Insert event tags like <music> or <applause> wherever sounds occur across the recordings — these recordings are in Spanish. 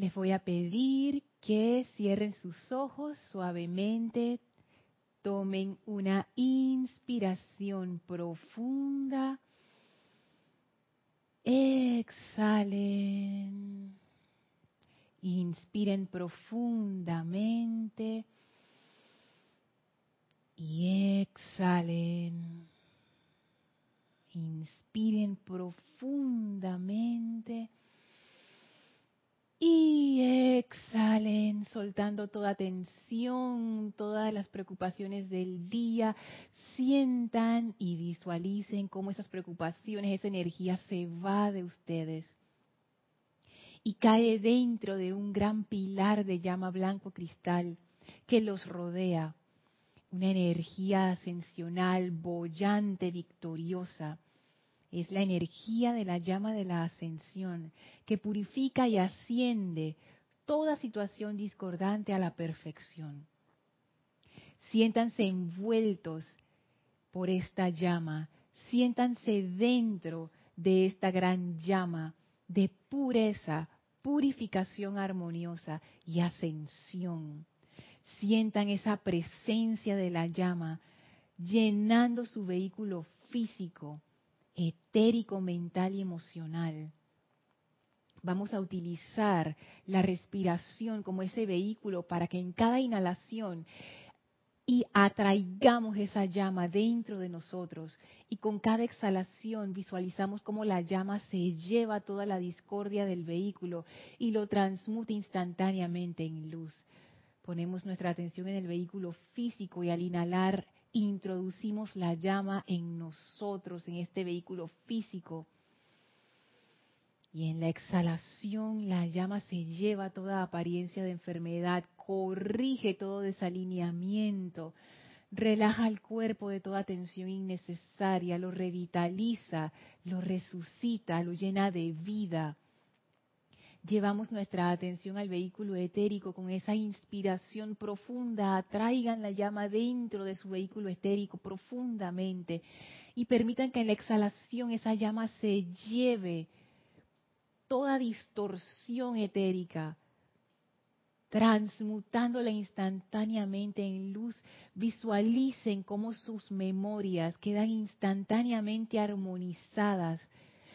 Les voy a pedir que cierren sus ojos suavemente, tomen una inspiración profunda, exhalen, inspiren profundamente. Y exhalen. Inspiren profundamente y exhalen, soltando toda tensión, todas las preocupaciones del día. Sientan y visualicen cómo esas preocupaciones, esa energía se va de ustedes y cae dentro de un gran pilar de llama blanco cristal que los rodea. Una energía ascensional, bollante, victoriosa es la energía de la llama de la ascensión que purifica y asciende toda situación discordante a la perfección. Siéntanse envueltos por esta llama, siéntanse dentro de esta gran llama de pureza, purificación armoniosa y ascensión. Sientan esa presencia de la llama llenando su vehículo físico, etérico, mental y emocional. Vamos a utilizar la respiración como ese vehículo para que en cada inhalación y atraigamos esa llama dentro de nosotros y con cada exhalación visualizamos cómo la llama se lleva toda la discordia del vehículo y lo transmuta instantáneamente en luz. Ponemos nuestra atención en el vehículo físico y al inhalar introducimos la llama en nosotros, en este vehículo físico. Y en la exhalación la llama se lleva toda apariencia de enfermedad, corrige todo desalineamiento, relaja el cuerpo de toda tensión innecesaria, lo revitaliza, lo resucita, lo llena de vida llevamos nuestra atención al vehículo etérico con esa inspiración profunda, atraigan la llama dentro de su vehículo etérico profundamente y permitan que en la exhalación esa llama se lleve toda distorsión etérica, transmutándola instantáneamente en luz, visualicen cómo sus memorias quedan instantáneamente armonizadas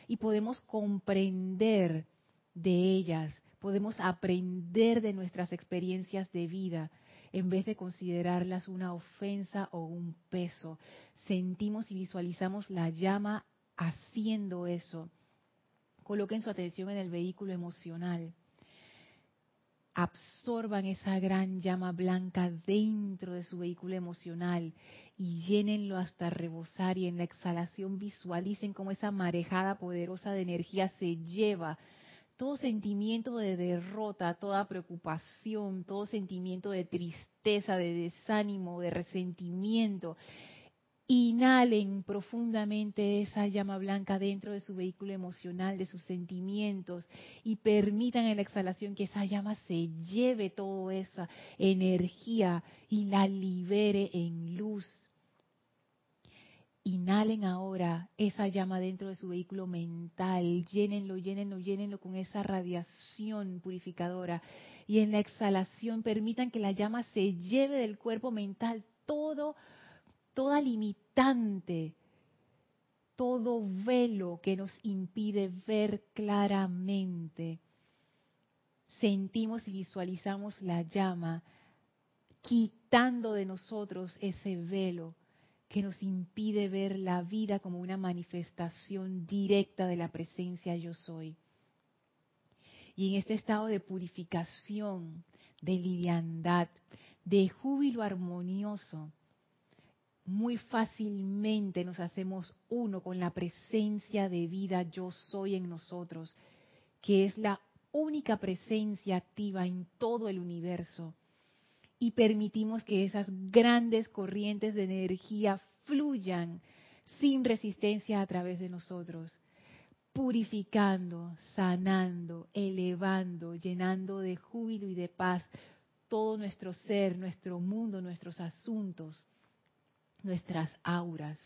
y podemos comprender de ellas, podemos aprender de nuestras experiencias de vida en vez de considerarlas una ofensa o un peso. Sentimos y visualizamos la llama haciendo eso. Coloquen su atención en el vehículo emocional. Absorban esa gran llama blanca dentro de su vehículo emocional y llénenlo hasta rebosar y en la exhalación visualicen cómo esa marejada poderosa de energía se lleva todo sentimiento de derrota, toda preocupación, todo sentimiento de tristeza, de desánimo, de resentimiento. Inhalen profundamente esa llama blanca dentro de su vehículo emocional, de sus sentimientos, y permitan en la exhalación que esa llama se lleve toda esa energía y la libere en luz Inhalen ahora esa llama dentro de su vehículo mental, llénenlo, llénenlo, llénenlo con esa radiación purificadora. Y en la exhalación permitan que la llama se lleve del cuerpo mental todo, toda limitante, todo velo que nos impide ver claramente. Sentimos y visualizamos la llama quitando de nosotros ese velo que nos impide ver la vida como una manifestación directa de la presencia yo soy. Y en este estado de purificación, de liviandad, de júbilo armonioso, muy fácilmente nos hacemos uno con la presencia de vida yo soy en nosotros, que es la única presencia activa en todo el universo y permitimos que esas grandes corrientes de energía fluyan sin resistencia a través de nosotros, purificando, sanando, elevando, llenando de júbilo y de paz todo nuestro ser, nuestro mundo, nuestros asuntos, nuestras auras.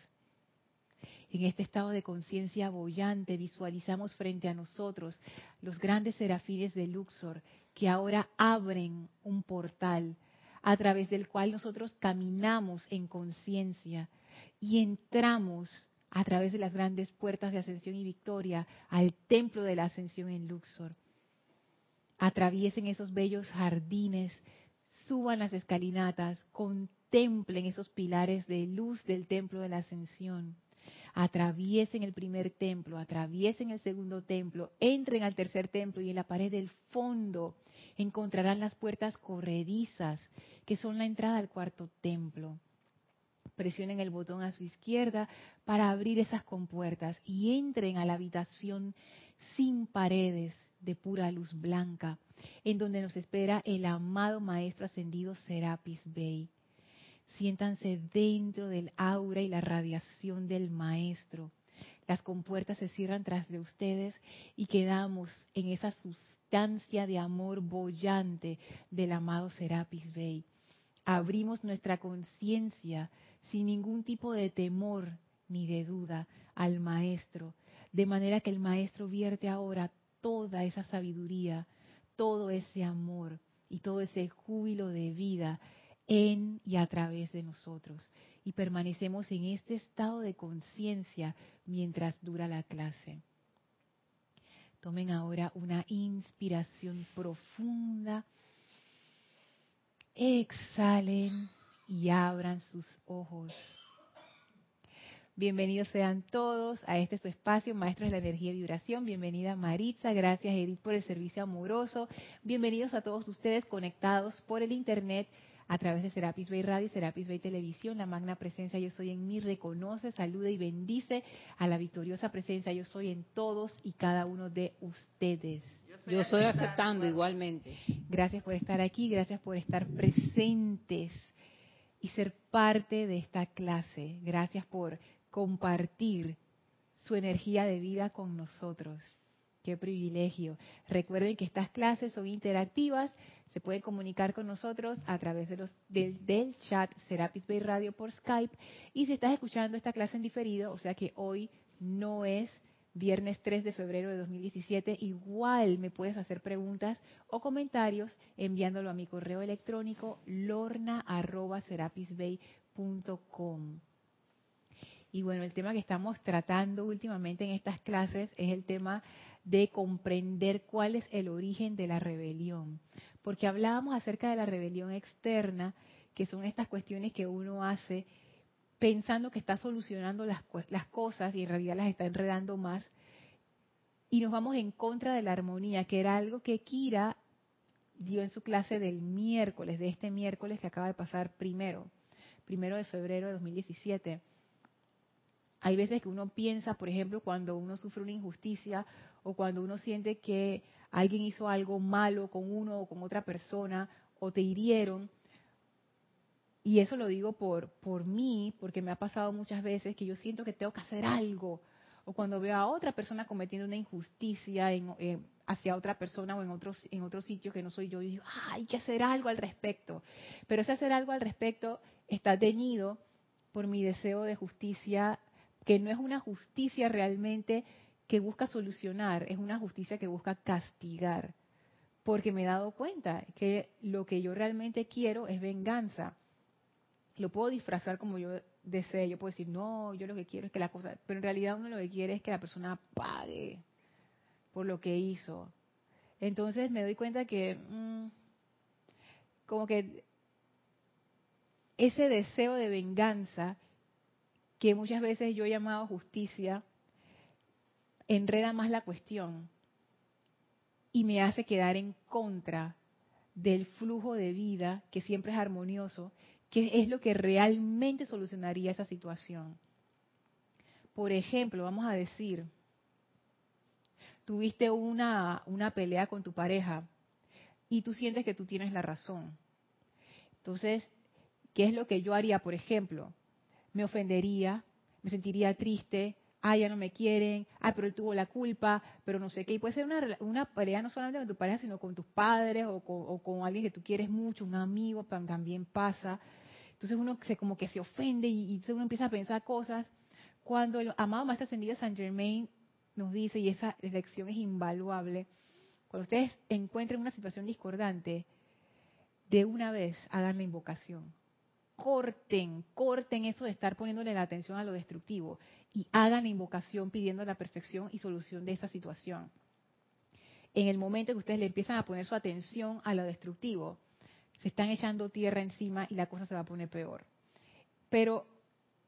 en este estado de conciencia bollante, visualizamos frente a nosotros los grandes serafines de Luxor que ahora abren un portal a través del cual nosotros caminamos en conciencia y entramos a través de las grandes puertas de ascensión y victoria al templo de la ascensión en Luxor. Atraviesen esos bellos jardines, suban las escalinatas, contemplen esos pilares de luz del templo de la ascensión. Atraviesen el primer templo, atraviesen el segundo templo, entren al tercer templo y en la pared del fondo encontrarán las puertas corredizas que son la entrada al cuarto templo presionen el botón a su izquierda para abrir esas compuertas y entren a la habitación sin paredes de pura luz blanca, en donde nos espera el amado Maestro Ascendido Serapis Bey. Siéntanse dentro del aura y la radiación del Maestro. Las compuertas se cierran tras de ustedes y quedamos en esa sustancia de amor bollante del amado Serapis Bey. Abrimos nuestra conciencia sin ningún tipo de temor ni de duda al Maestro, de manera que el Maestro vierte ahora toda esa sabiduría, todo ese amor y todo ese júbilo de vida en y a través de nosotros. Y permanecemos en este estado de conciencia mientras dura la clase. Tomen ahora una inspiración profunda. Exhalen y abran sus ojos. Bienvenidos sean todos a este su espacio, Maestros de la Energía y Vibración. Bienvenida Maritza, gracias Edith por el servicio amoroso. Bienvenidos a todos ustedes conectados por el Internet a través de Serapis Bay Radio y Serapis Bay Televisión. La magna presencia Yo Soy en mí reconoce, saluda y bendice a la victoriosa presencia Yo Soy en todos y cada uno de ustedes. Yo estoy aceptando igualmente. Gracias por estar aquí, gracias por estar presentes y ser parte de esta clase. Gracias por compartir su energía de vida con nosotros. Privilegio. Recuerden que estas clases son interactivas, se pueden comunicar con nosotros a través de los, del chat Serapis Bay Radio por Skype. Y si estás escuchando esta clase en diferido, o sea que hoy no es viernes 3 de febrero de 2017, igual me puedes hacer preguntas o comentarios enviándolo a mi correo electrónico lorna.serapisbay.com. Y bueno, el tema que estamos tratando últimamente en estas clases es el tema de comprender cuál es el origen de la rebelión. Porque hablábamos acerca de la rebelión externa, que son estas cuestiones que uno hace pensando que está solucionando las, cosas y en realidad las está enredando más. Y nos vamos en contra de la armonía, que era algo que Kira dio en su clase del miércoles, de este miércoles que acaba de pasar primero, primero de febrero de 2017. Hay veces que uno piensa, por ejemplo, cuando uno sufre una injusticia o cuando uno siente que alguien hizo algo malo con uno o con otra persona o te hirieron, y eso lo digo por, por mí, porque me ha pasado muchas veces que yo siento que tengo que hacer algo. O cuando veo a otra persona cometiendo una injusticia en, eh, hacia otra persona o en otro, en otro sitio que no soy yo, y digo, ah, hay que hacer algo al respecto. Pero ese hacer algo al respecto está teñido por mi deseo de justicia, que no es una justicia realmente que busca solucionar, es una justicia que busca castigar. Porque me he dado cuenta que lo que yo realmente quiero es venganza lo puedo disfrazar como yo desee. Yo puedo decir, no, yo lo que quiero es que la cosa. Pero en realidad uno lo que quiere es que la persona pague por lo que hizo. Entonces me doy cuenta que, mm, como que ese deseo de venganza, que muchas veces yo he llamado justicia, enreda más la cuestión y me hace quedar en contra del flujo de vida que siempre es armonioso ¿Qué es lo que realmente solucionaría esa situación? Por ejemplo, vamos a decir, tuviste una, una pelea con tu pareja y tú sientes que tú tienes la razón. Entonces, ¿qué es lo que yo haría, por ejemplo? Me ofendería, me sentiría triste, ah, ya no me quieren, ah, pero él tuvo la culpa, pero no sé qué. Y puede ser una, una pelea no solamente con tu pareja, sino con tus padres o con, alguien que tú quieres mucho, un amigo, también pasa. Entonces uno se como que se ofende y, uno empieza a pensar cosas Cuando el amado Maestro Ascendido San Germain nos dice, y esa lección es invaluable, cuando ustedes encuentren una situación discordante, de una vez hagan la invocación. Corten, corten eso de estar poniéndole la atención a lo destructivo y hagan la invocación pidiendo la perfección y solución de esta situación. En el momento que ustedes le empiezan a poner su atención a lo destructivo, se están echando tierra encima y la cosa se va a poner peor. Pero,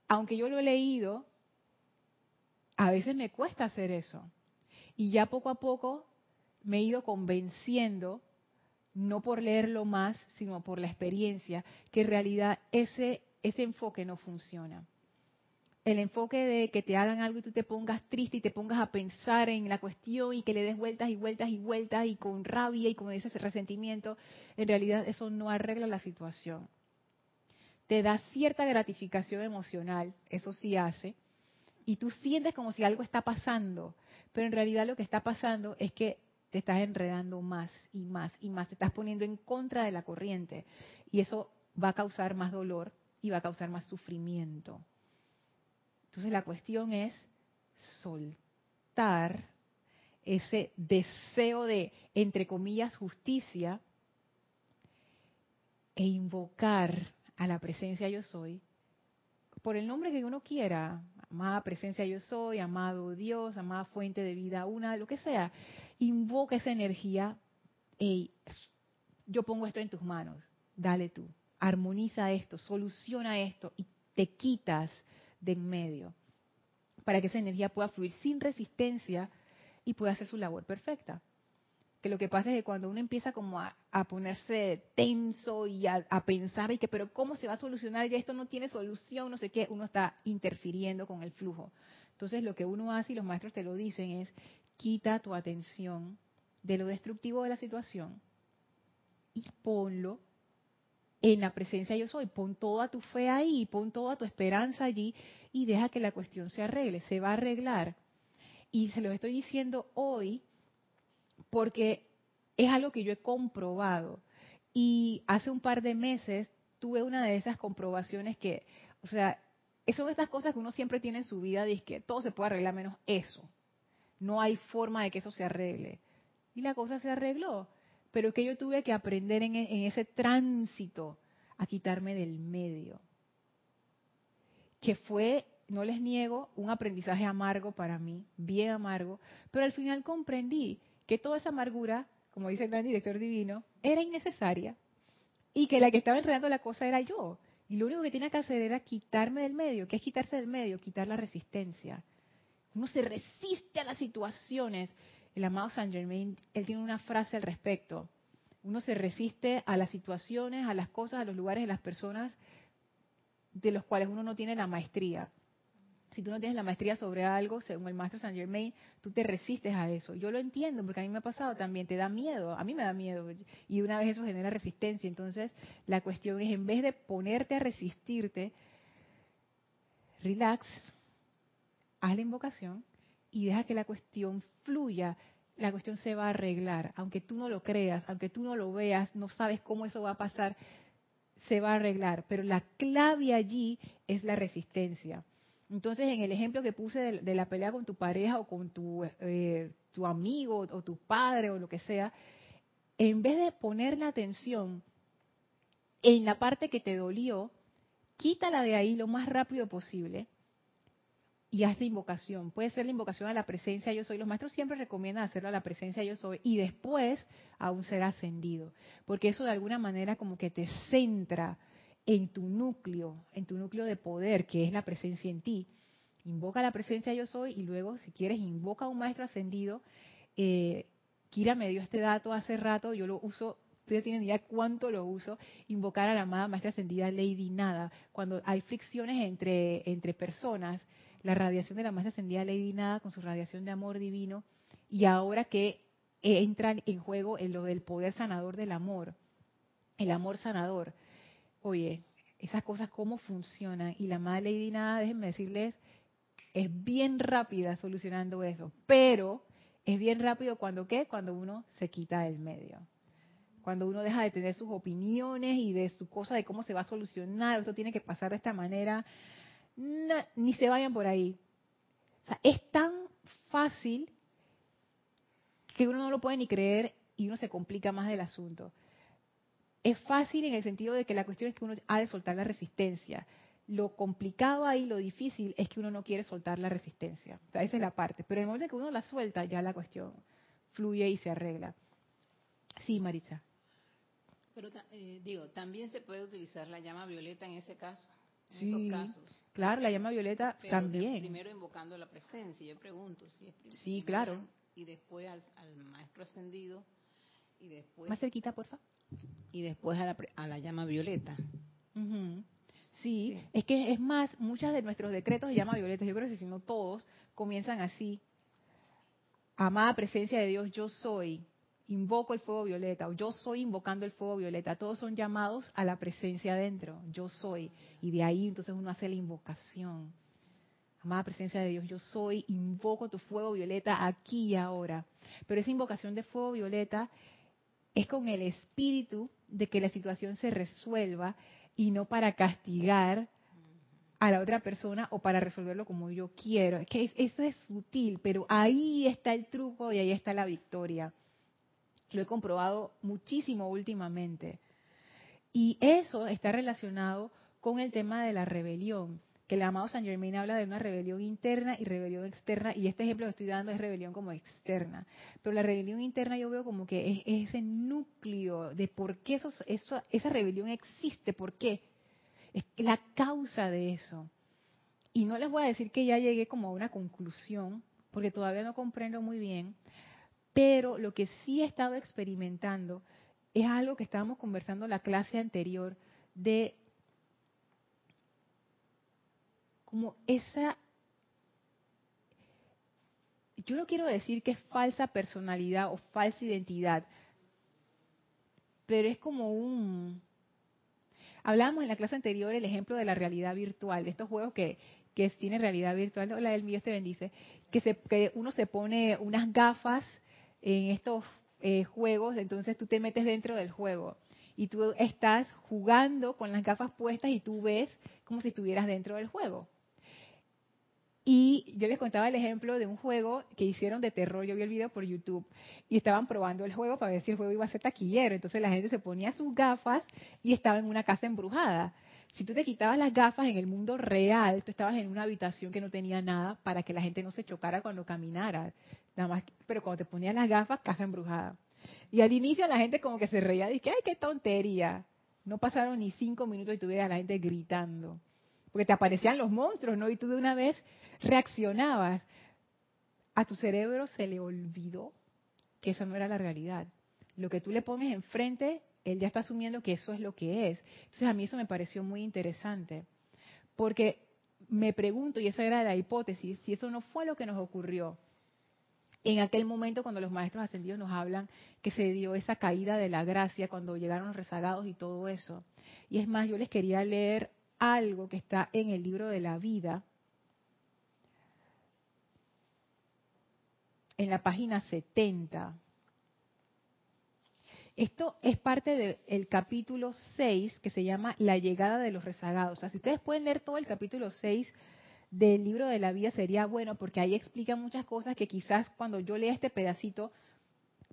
aunque yo lo he leído, a veces me cuesta hacer eso. Y ya poco a poco me he ido convenciendo, no por leerlo más, sino por la experiencia, que en realidad ese, ese enfoque no funciona. El enfoque de que te hagan algo y tú te pongas triste y te pongas a pensar en la cuestión y que le des vueltas y vueltas y vueltas y con rabia y con ese resentimiento, en realidad eso no arregla la situación. Te da cierta gratificación emocional, eso sí hace, y tú sientes como si algo está pasando, pero en realidad lo que está pasando es que te estás enredando más y más y más, te estás poniendo en contra de la corriente y eso va a causar más dolor y va a causar más sufrimiento. Entonces la cuestión es soltar ese deseo de, entre comillas, justicia e invocar a la presencia yo soy por el nombre que uno quiera, amada presencia yo soy, amado Dios, amada fuente de vida una, lo que sea, invoca esa energía, hey, yo pongo esto en tus manos, dale tú, armoniza esto, soluciona esto y te quitas de en medio para que esa energía pueda fluir sin resistencia y pueda hacer su labor perfecta. Que lo que pasa es que cuando uno empieza como a, ponerse tenso y a, pensar y que pero cómo se va a solucionar ya esto no tiene solución no sé qué uno está interfiriendo con el flujo. Entonces lo que uno hace y los maestros te lo dicen es quita tu atención de lo destructivo de la situación y ponlo en la presencia yo soy pon toda tu fe ahí pon toda tu esperanza allí y deja que la cuestión se arregle se va a arreglar y se lo estoy diciendo hoy porque es algo que yo he comprobado. Y hace un par de meses tuve una de esas comprobaciones que, o sea, son estas cosas que uno siempre tiene en su vida, dice que todo se puede arreglar menos eso. No hay forma de que eso se arregle. Y la cosa se arregló. Pero que yo tuve que aprender en, en ese tránsito a quitarme del medio. Que fue, no les niego, un aprendizaje amargo para mí, bien amargo, pero al final comprendí que toda esa amargura, como dice el gran director divino, era innecesaria y que la que estaba enredando la cosa era yo. Y lo único que tenía que hacer era quitarme del medio. ¿Qué es quitarse del medio? Quitar la resistencia. Uno se resiste a las situaciones. El amado Saint Germain, él tiene una frase al respecto. Uno se resiste a las situaciones, a las cosas, a los lugares, a las personas de los cuales uno no tiene la maestría si tú no tienes la maestría sobre algo, según el maestro Saint Germain, tú te resistes a eso. Yo lo entiendo, porque a mí me ha pasado también, te da miedo, a mí me da miedo, y una vez eso genera resistencia. Entonces, la cuestión es, en vez de ponerte a resistirte, relax, haz la invocación y deja que la cuestión fluya. La cuestión se va a arreglar, aunque tú no lo creas, aunque tú no lo veas, no sabes cómo eso va a pasar, se va a arreglar. Pero la clave allí es la resistencia entonces, en el ejemplo que puse de, la pelea con tu pareja o con tu, eh, tu amigo o tu padre o lo que sea, en vez de poner la atención en la parte que te dolió, quítala de ahí lo más rápido posible y haz la invocación. Puede ser la invocación a la presencia yo soy. Los maestros siempre recomiendan hacerlo a la presencia yo soy y después a un ser ascendido, porque eso de alguna manera como que te centra en tu núcleo, en tu núcleo de poder, que es la presencia en ti. Invoca la presencia yo soy y luego, si quieres, invoca a un maestro ascendido. Eh, Kira me dio este dato hace rato, yo lo uso, ustedes tienen idea cuánto lo uso, invocar a la amada maestra ascendida Lady Nada. Cuando hay fricciones entre, entre personas, la radiación de la maestra ascendida Lady Nada con su radiación de amor divino, y ahora que entran en juego en lo del poder sanador del amor, el amor sanador oye, esas cosas cómo funcionan. Y la madre Lady Nada, déjenme decirles, es bien rápida solucionando eso. Pero es bien rápido cuando qué? Cuando uno se quita del medio. Cuando uno deja de tener sus opiniones y de su cosa de cómo se va a solucionar, esto tiene que pasar de esta manera. Ni se vayan por ahí. O sea, es tan fácil que uno no lo puede ni creer y uno se complica más del asunto. Es fácil en el sentido de que la cuestión es que uno ha de soltar la resistencia. Lo complicado ahí, lo difícil, es que uno no quiere soltar la resistencia. O sea, esa es la parte. Pero en el momento en que uno la suelta, ya la cuestión fluye y se arregla. Sí, Maritza. Pero eh, digo, también se puede utilizar la llama violeta en ese caso. En Sí, esos casos. claro, la llama violeta Pero también. primero invocando la presencia. Yo pregunto si es prim- Sí, primero claro. Y después al, al maestro ascendido y después Más cerquita, porfa. y después a la, a la llama violeta. Ujú. Sí, Sí. es que es más, muchos de nuestros decretos de llama violeta, yo creo que si no todos, comienzan así. Amada presencia de Dios, yo soy, invoco el fuego violeta, o yo soy invocando el fuego violeta. Todos son llamados a la presencia adentro, yo soy. Y de ahí entonces uno hace la invocación. Amada presencia de Dios, yo soy, invoco tu fuego violeta aquí y ahora. Pero esa invocación de fuego violeta es con el espíritu de que la situación se resuelva y no para castigar a la otra persona o para resolverlo como yo quiero. Es que es- eso es sutil, pero ahí está el truco y ahí está la victoria. Lo he comprobado muchísimo últimamente. Y eso está relacionado con el tema de la rebelión, que el amado San Germain habla de una rebelión interna y rebelión externa, y este ejemplo que estoy dando es rebelión como externa. Pero la rebelión interna yo veo como que es, es ese núcleo de por qué eso, esa rebelión existe, por qué. Es la causa de eso. Y no les voy a decir que ya llegué como a una conclusión, porque todavía no comprendo muy bien, pero lo que sí he estado experimentando es algo que estábamos conversando en la clase anterior de como esa yo no quiero decir que es falsa personalidad o falsa identidad, pero es como un Hablábamos en la clase anterior el ejemplo de la realidad virtual, de estos juegos que, que tienen realidad virtual. Hola, el mío te bendice. Que, se, que uno se pone unas gafas en estos eh, juegos, entonces tú te metes dentro del juego y tú estás jugando con las gafas puestas y tú ves como si estuvieras dentro del juego. Y yo les contaba el ejemplo de un juego que hicieron de terror, yo vi el video por YouTube, y estaban probando el juego para ver si el juego iba a ser taquillero. Entonces la gente se ponía sus gafas y estaba en una casa embrujada. Si tú te quitabas las gafas en el mundo real, tú estabas en una habitación que no tenía nada para que la gente no se chocara cuando caminara. Pero cuando te ponías las gafas, casa embrujada. Y al inicio la gente como que se reía, dije, ay, qué tontería. No pasaron ni cinco minutos y tú veías a la gente gritando. Porque te aparecían los monstruos, ¿no? Y tú de una vez reaccionabas. A tu cerebro se le olvidó que esa no era la realidad. Lo que tú le pones enfrente, él ya está asumiendo que eso es lo que es. Entonces a mí eso me pareció muy interesante. Porque me pregunto, y esa era la hipótesis, si eso no fue lo que nos ocurrió en aquel momento cuando los maestros ascendidos nos hablan que se dio esa caída de la gracia cuando llegaron rezagados y todo eso. Y es más, yo les quería leer algo que está en el libro de la vida, en la página 70. Esto es parte del capítulo 6 que se llama La llegada de los rezagados. O sea, si ustedes pueden leer todo el capítulo 6 del libro de la vida sería bueno porque ahí explica muchas cosas que quizás cuando yo lea este pedacito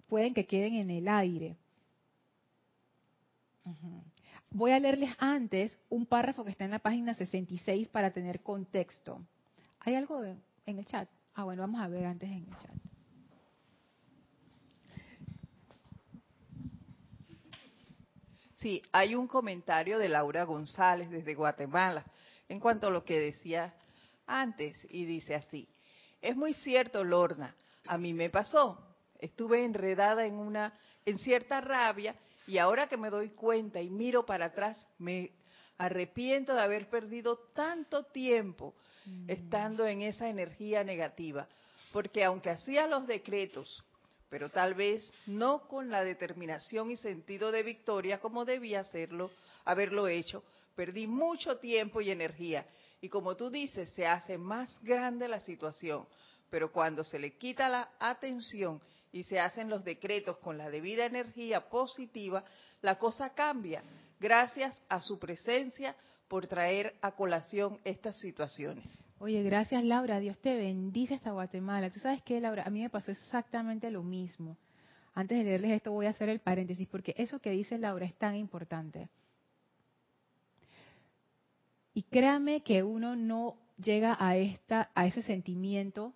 pueden que queden en el aire. Voy a leerles antes un párrafo que está en la página 66 para tener contexto. ¿Hay algo en el chat? Ah, bueno, vamos a ver antes en el chat. Sí, hay un comentario de Laura González desde Guatemala en cuanto a lo que decía antes y dice así, es muy cierto Lorna, a mí me pasó, estuve enredada en una en cierta rabia y ahora que me doy cuenta y miro para atrás me arrepiento de haber perdido tanto tiempo estando en esa energía negativa, porque aunque hacía los decretos pero tal vez no con la determinación y sentido de victoria como debía hacerlo, haberlo hecho. Perdí mucho tiempo y energía. Y como tú dices, se hace más grande la situación. Pero cuando se le quita la atención y se hacen los decretos con la debida energía positiva, la cosa cambia. Gracias a su presencia por traer a colación estas situaciones. Oye, gracias Laura, Dios te bendice hasta Guatemala. Tú sabes qué, Laura, a mí me pasó exactamente lo mismo. Antes de leerles esto voy a hacer el paréntesis porque eso que dice Laura es tan importante. Y créame que uno no llega a esta a ese sentimiento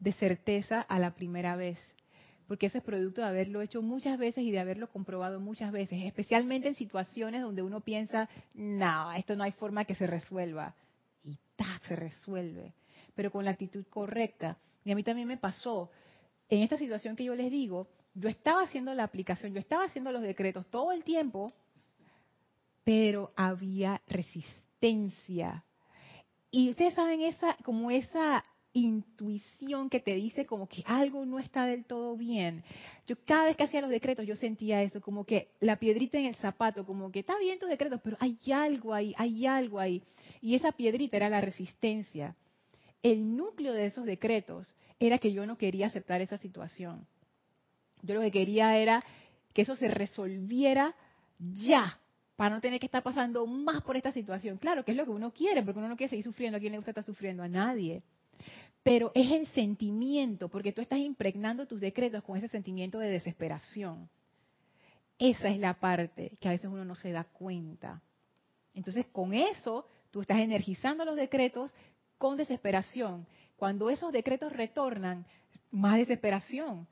de certeza a la primera vez, porque eso es producto de haberlo hecho muchas veces y de haberlo comprobado muchas veces, especialmente en situaciones donde uno piensa, no, esto no hay forma que se resuelva y ¡tac! se resuelve, pero con la actitud correcta. Y a mí también me pasó, en esta situación que yo les digo, yo estaba haciendo la aplicación, yo estaba haciendo los decretos todo el tiempo, pero había resistencia. Y ustedes saben esa, como esa intuición que te dice como que algo no está del todo bien. Yo cada vez que hacía los decretos yo sentía eso, como que la piedrita en el zapato, como que está bien tus decretos, pero hay algo ahí, hay algo ahí. Y esa piedrita era la resistencia. El núcleo de esos decretos era que yo no quería aceptar esa situación. Yo lo que quería era que eso se resolviera ya, para no tener que estar pasando más por esta situación. Claro, que es lo que uno quiere, porque uno no quiere seguir sufriendo. ¿A quién le gusta estar sufriendo? A nadie. Pero es el sentimiento, porque tú estás impregnando tus decretos con ese sentimiento de desesperación. Esa es la parte que a veces uno no se da cuenta. Entonces, con eso, tú estás energizando los decretos con desesperación. Cuando esos decretos retornan, más desesperación.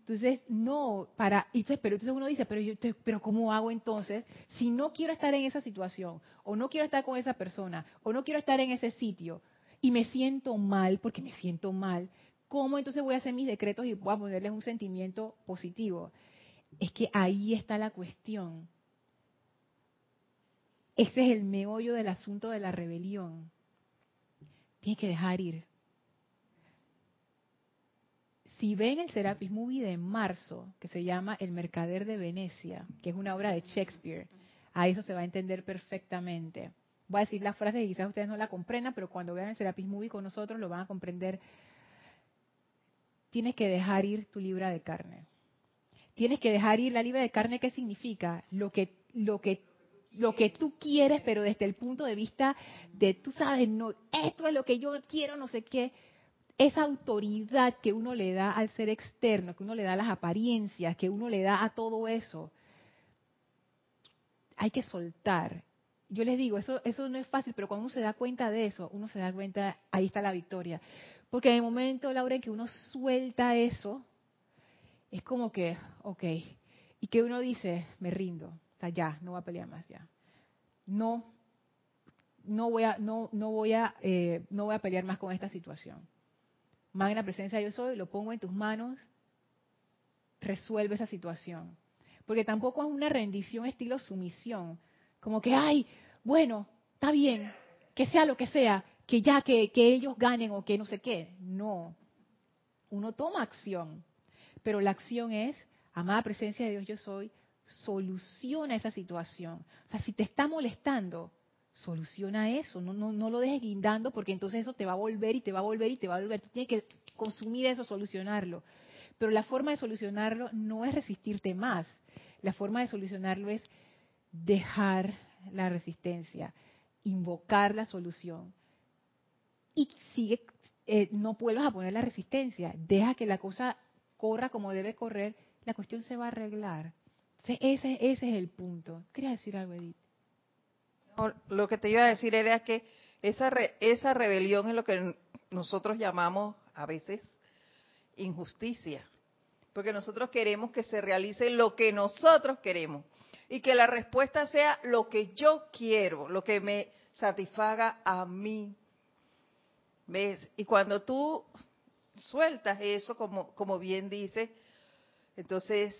Entonces, no, para, pero entonces uno dice, pero, yo, pero ¿cómo hago entonces si no quiero estar en esa situación, o no quiero estar con esa persona, o no quiero estar en ese sitio, y me siento mal porque me siento mal, ¿cómo entonces voy a hacer mis decretos y voy a ponerles un sentimiento positivo? Es que ahí está la cuestión. Ese es el meollo del asunto de la rebelión. Tienes que dejar ir. Si ven el Serapis Movie de marzo, que se llama El Mercader de Venecia, que es una obra de Shakespeare, a eso se va a entender perfectamente voy a decir las frases y quizás ustedes no la comprendan, pero cuando vean el Serapis Movie con nosotros lo van a comprender. Tienes que dejar ir tu libra de carne. Tienes que dejar ir la libra de carne, ¿qué significa? Lo que, lo que, lo que tú quieres, pero desde el punto de vista de, tú sabes, no, esto es lo que yo quiero, no sé qué. Esa autoridad que uno le da al ser externo, que uno le da a las apariencias, que uno le da a todo eso, hay que soltar yo les digo, eso, no es fácil, pero cuando uno se da cuenta de eso, uno se da cuenta, ahí está la victoria. Porque en el momento, Laura, en que uno suelta eso, es como que, ok, y que uno dice, me rindo, o sea, ya, no voy a pelear más, ya. No, no voy a, no, no voy a, eh, no voy a pelear más con esta situación. Magna presencia yo soy, lo pongo en tus manos, resuelve esa situación. Porque tampoco es una rendición estilo sumisión como que, ay, bueno, está bien, que sea lo que sea, que ya que, ellos ganen o que no sé qué. No. Uno toma acción, pero la acción es, amada presencia de Dios yo soy, soluciona esa situación. O sea, si te está molestando, soluciona eso, no, no, no lo dejes guindando porque entonces eso te va a volver y te va a volver y te va a volver. Tú tienes que consumir eso, solucionarlo. Pero la forma de solucionarlo no es resistirte más. La forma de solucionarlo es dejar la resistencia, invocar la solución. Y sigue, eh, no vuelvas a poner la resistencia, deja que la cosa corra como debe correr, la cuestión se va a arreglar. ese, ese es el punto. ¿Quería decir algo, Edith? lo que te iba a decir era que esa, esa rebelión es lo que nosotros llamamos a veces injusticia. Porque nosotros queremos que se realice lo que nosotros queremos y que la respuesta sea lo que yo quiero, lo que me satisfaga a mí. ¿Ves? Y cuando tú sueltas eso, como, como bien dice, entonces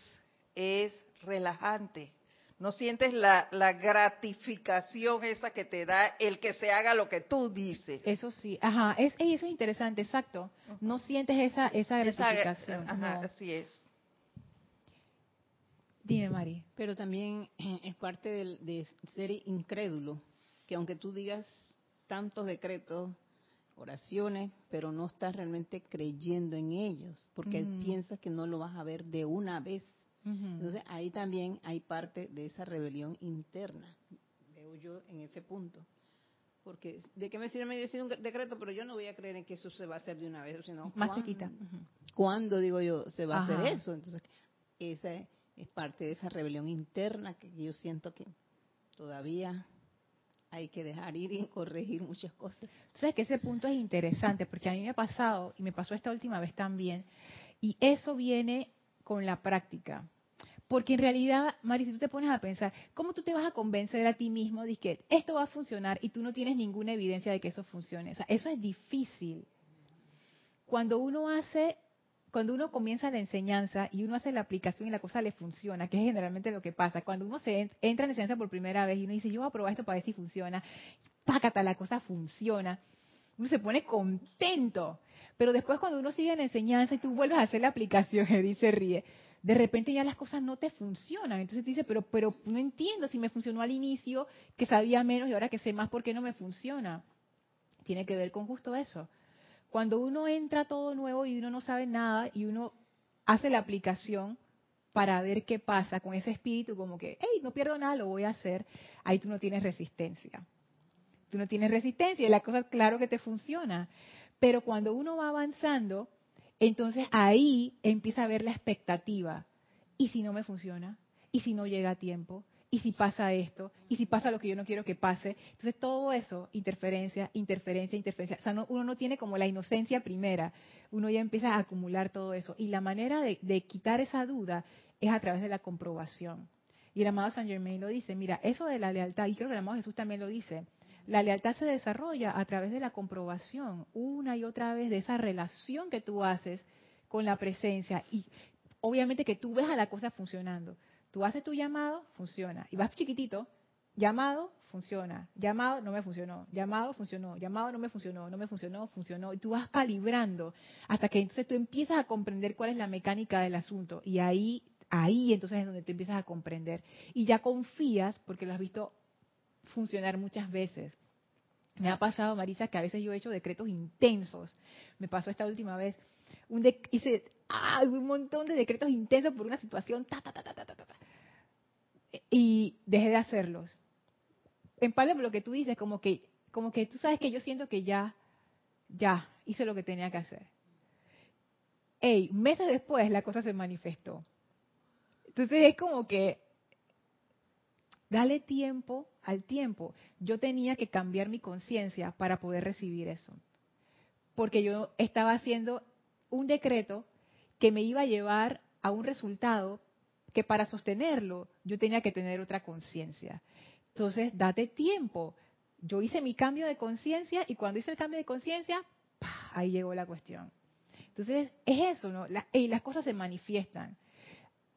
es relajante. No sientes la, la, gratificación esa que te da el que se haga lo que tú dices. Eso sí, ajá, es, eso es interesante, exacto. No sientes esa, esa gratificación. ajá, así es. Dime, Mari. Pero también es parte de, ser incrédulo, que aunque tú digas tantos decretos, oraciones, pero no estás realmente creyendo en ellos, porque piensas que no lo vas a ver de una vez. Entonces ahí también hay parte de esa rebelión interna, veo yo en ese punto. Porque de qué me sirve decir un decreto, pero yo no voy a creer en que eso se va a hacer de una vez, sino Más chiquita. ¿Cuándo, digo yo, se va Ajá. a hacer eso? Entonces, esa es, parte de esa rebelión interna que yo siento que todavía hay que dejar ir y corregir muchas cosas. Entonces, que ese punto es interesante porque a mí me ha pasado y me pasó esta última vez también. Y eso viene con la práctica. Porque en realidad, Mari, si tú te pones a pensar, ¿cómo tú te vas a convencer a ti mismo de que esto va a funcionar y tú no tienes ninguna evidencia de que eso funcione? O sea, eso es difícil. Cuando uno hace, cuando uno comienza la enseñanza y uno hace la aplicación y la cosa le funciona, que es generalmente lo que pasa, cuando uno se en- entra en la enseñanza por primera vez y uno dice, yo voy a probar esto para ver si funciona, pácata, la cosa funciona, uno se pone contento. Pero después cuando uno sigue en la enseñanza y tú vuelves a hacer la aplicación, <laughs> Edith se ríe, de repente ya las cosas no te funcionan. Entonces tú dices, pero, pero no entiendo si me funcionó al inicio, que sabía menos y ahora que sé más, ¿por qué no me funciona? Tiene que ver con justo eso. Cuando uno entra todo nuevo y uno no sabe nada y uno hace la aplicación para ver qué pasa con ese espíritu, como que, hey, no pierdo nada, lo voy a hacer, ahí tú no tienes resistencia. Tú no tienes resistencia y la cosa, claro que te funciona. Pero cuando uno va avanzando, entonces ahí empieza a ver la expectativa. ¿Y si no me funciona? ¿Y si no llega a tiempo? ¿Y si pasa esto? ¿Y si pasa lo que yo no quiero que pase? Entonces todo eso, interferencia, interferencia, interferencia. O sea, no- uno no tiene como la inocencia primera. Uno ya empieza a acumular todo eso. Y la manera de, quitar esa duda es a través de la comprobación. Y el amado San Germain lo dice, mira, eso de la lealtad, y creo que el amado Jesús también lo dice, la lealtad se desarrolla a través de la comprobación, una y otra vez, de esa relación que tú haces con la presencia. Y obviamente que tú ves a la cosa funcionando. Tú haces tu llamado, funciona. Y vas chiquitito, llamado, funciona. Llamado, no me funcionó. Llamado, funcionó. Llamado, no me funcionó. No me funcionó, funcionó. Y tú vas calibrando hasta que entonces tú empiezas a comprender cuál es la mecánica del asunto. Y ahí, ahí entonces es donde te empiezas a comprender. Y ya confías porque lo has visto funcionar muchas veces. Me ha pasado, Marisa, que a veces yo he hecho decretos intensos. Me pasó esta última vez. Un hice ah, un montón de decretos intensos por una situación. Ta, ta, ta, ta, ta. Y dejé de hacerlos. En parte por lo que tú dices, como que, como que tú sabes que yo siento que ya, ya hice lo que tenía que hacer. Ey, meses después la cosa se manifestó. Entonces es como que dale tiempo al tiempo. Yo tenía que cambiar mi conciencia para poder recibir eso. Porque yo estaba haciendo un decreto que me iba a llevar a un resultado que para sostenerlo yo tenía que tener otra conciencia. Entonces, date tiempo. Yo hice mi cambio de conciencia y cuando hice el cambio de conciencia, ahí llegó la cuestión. Entonces, es eso, ¿no? La- y las cosas se manifiestan.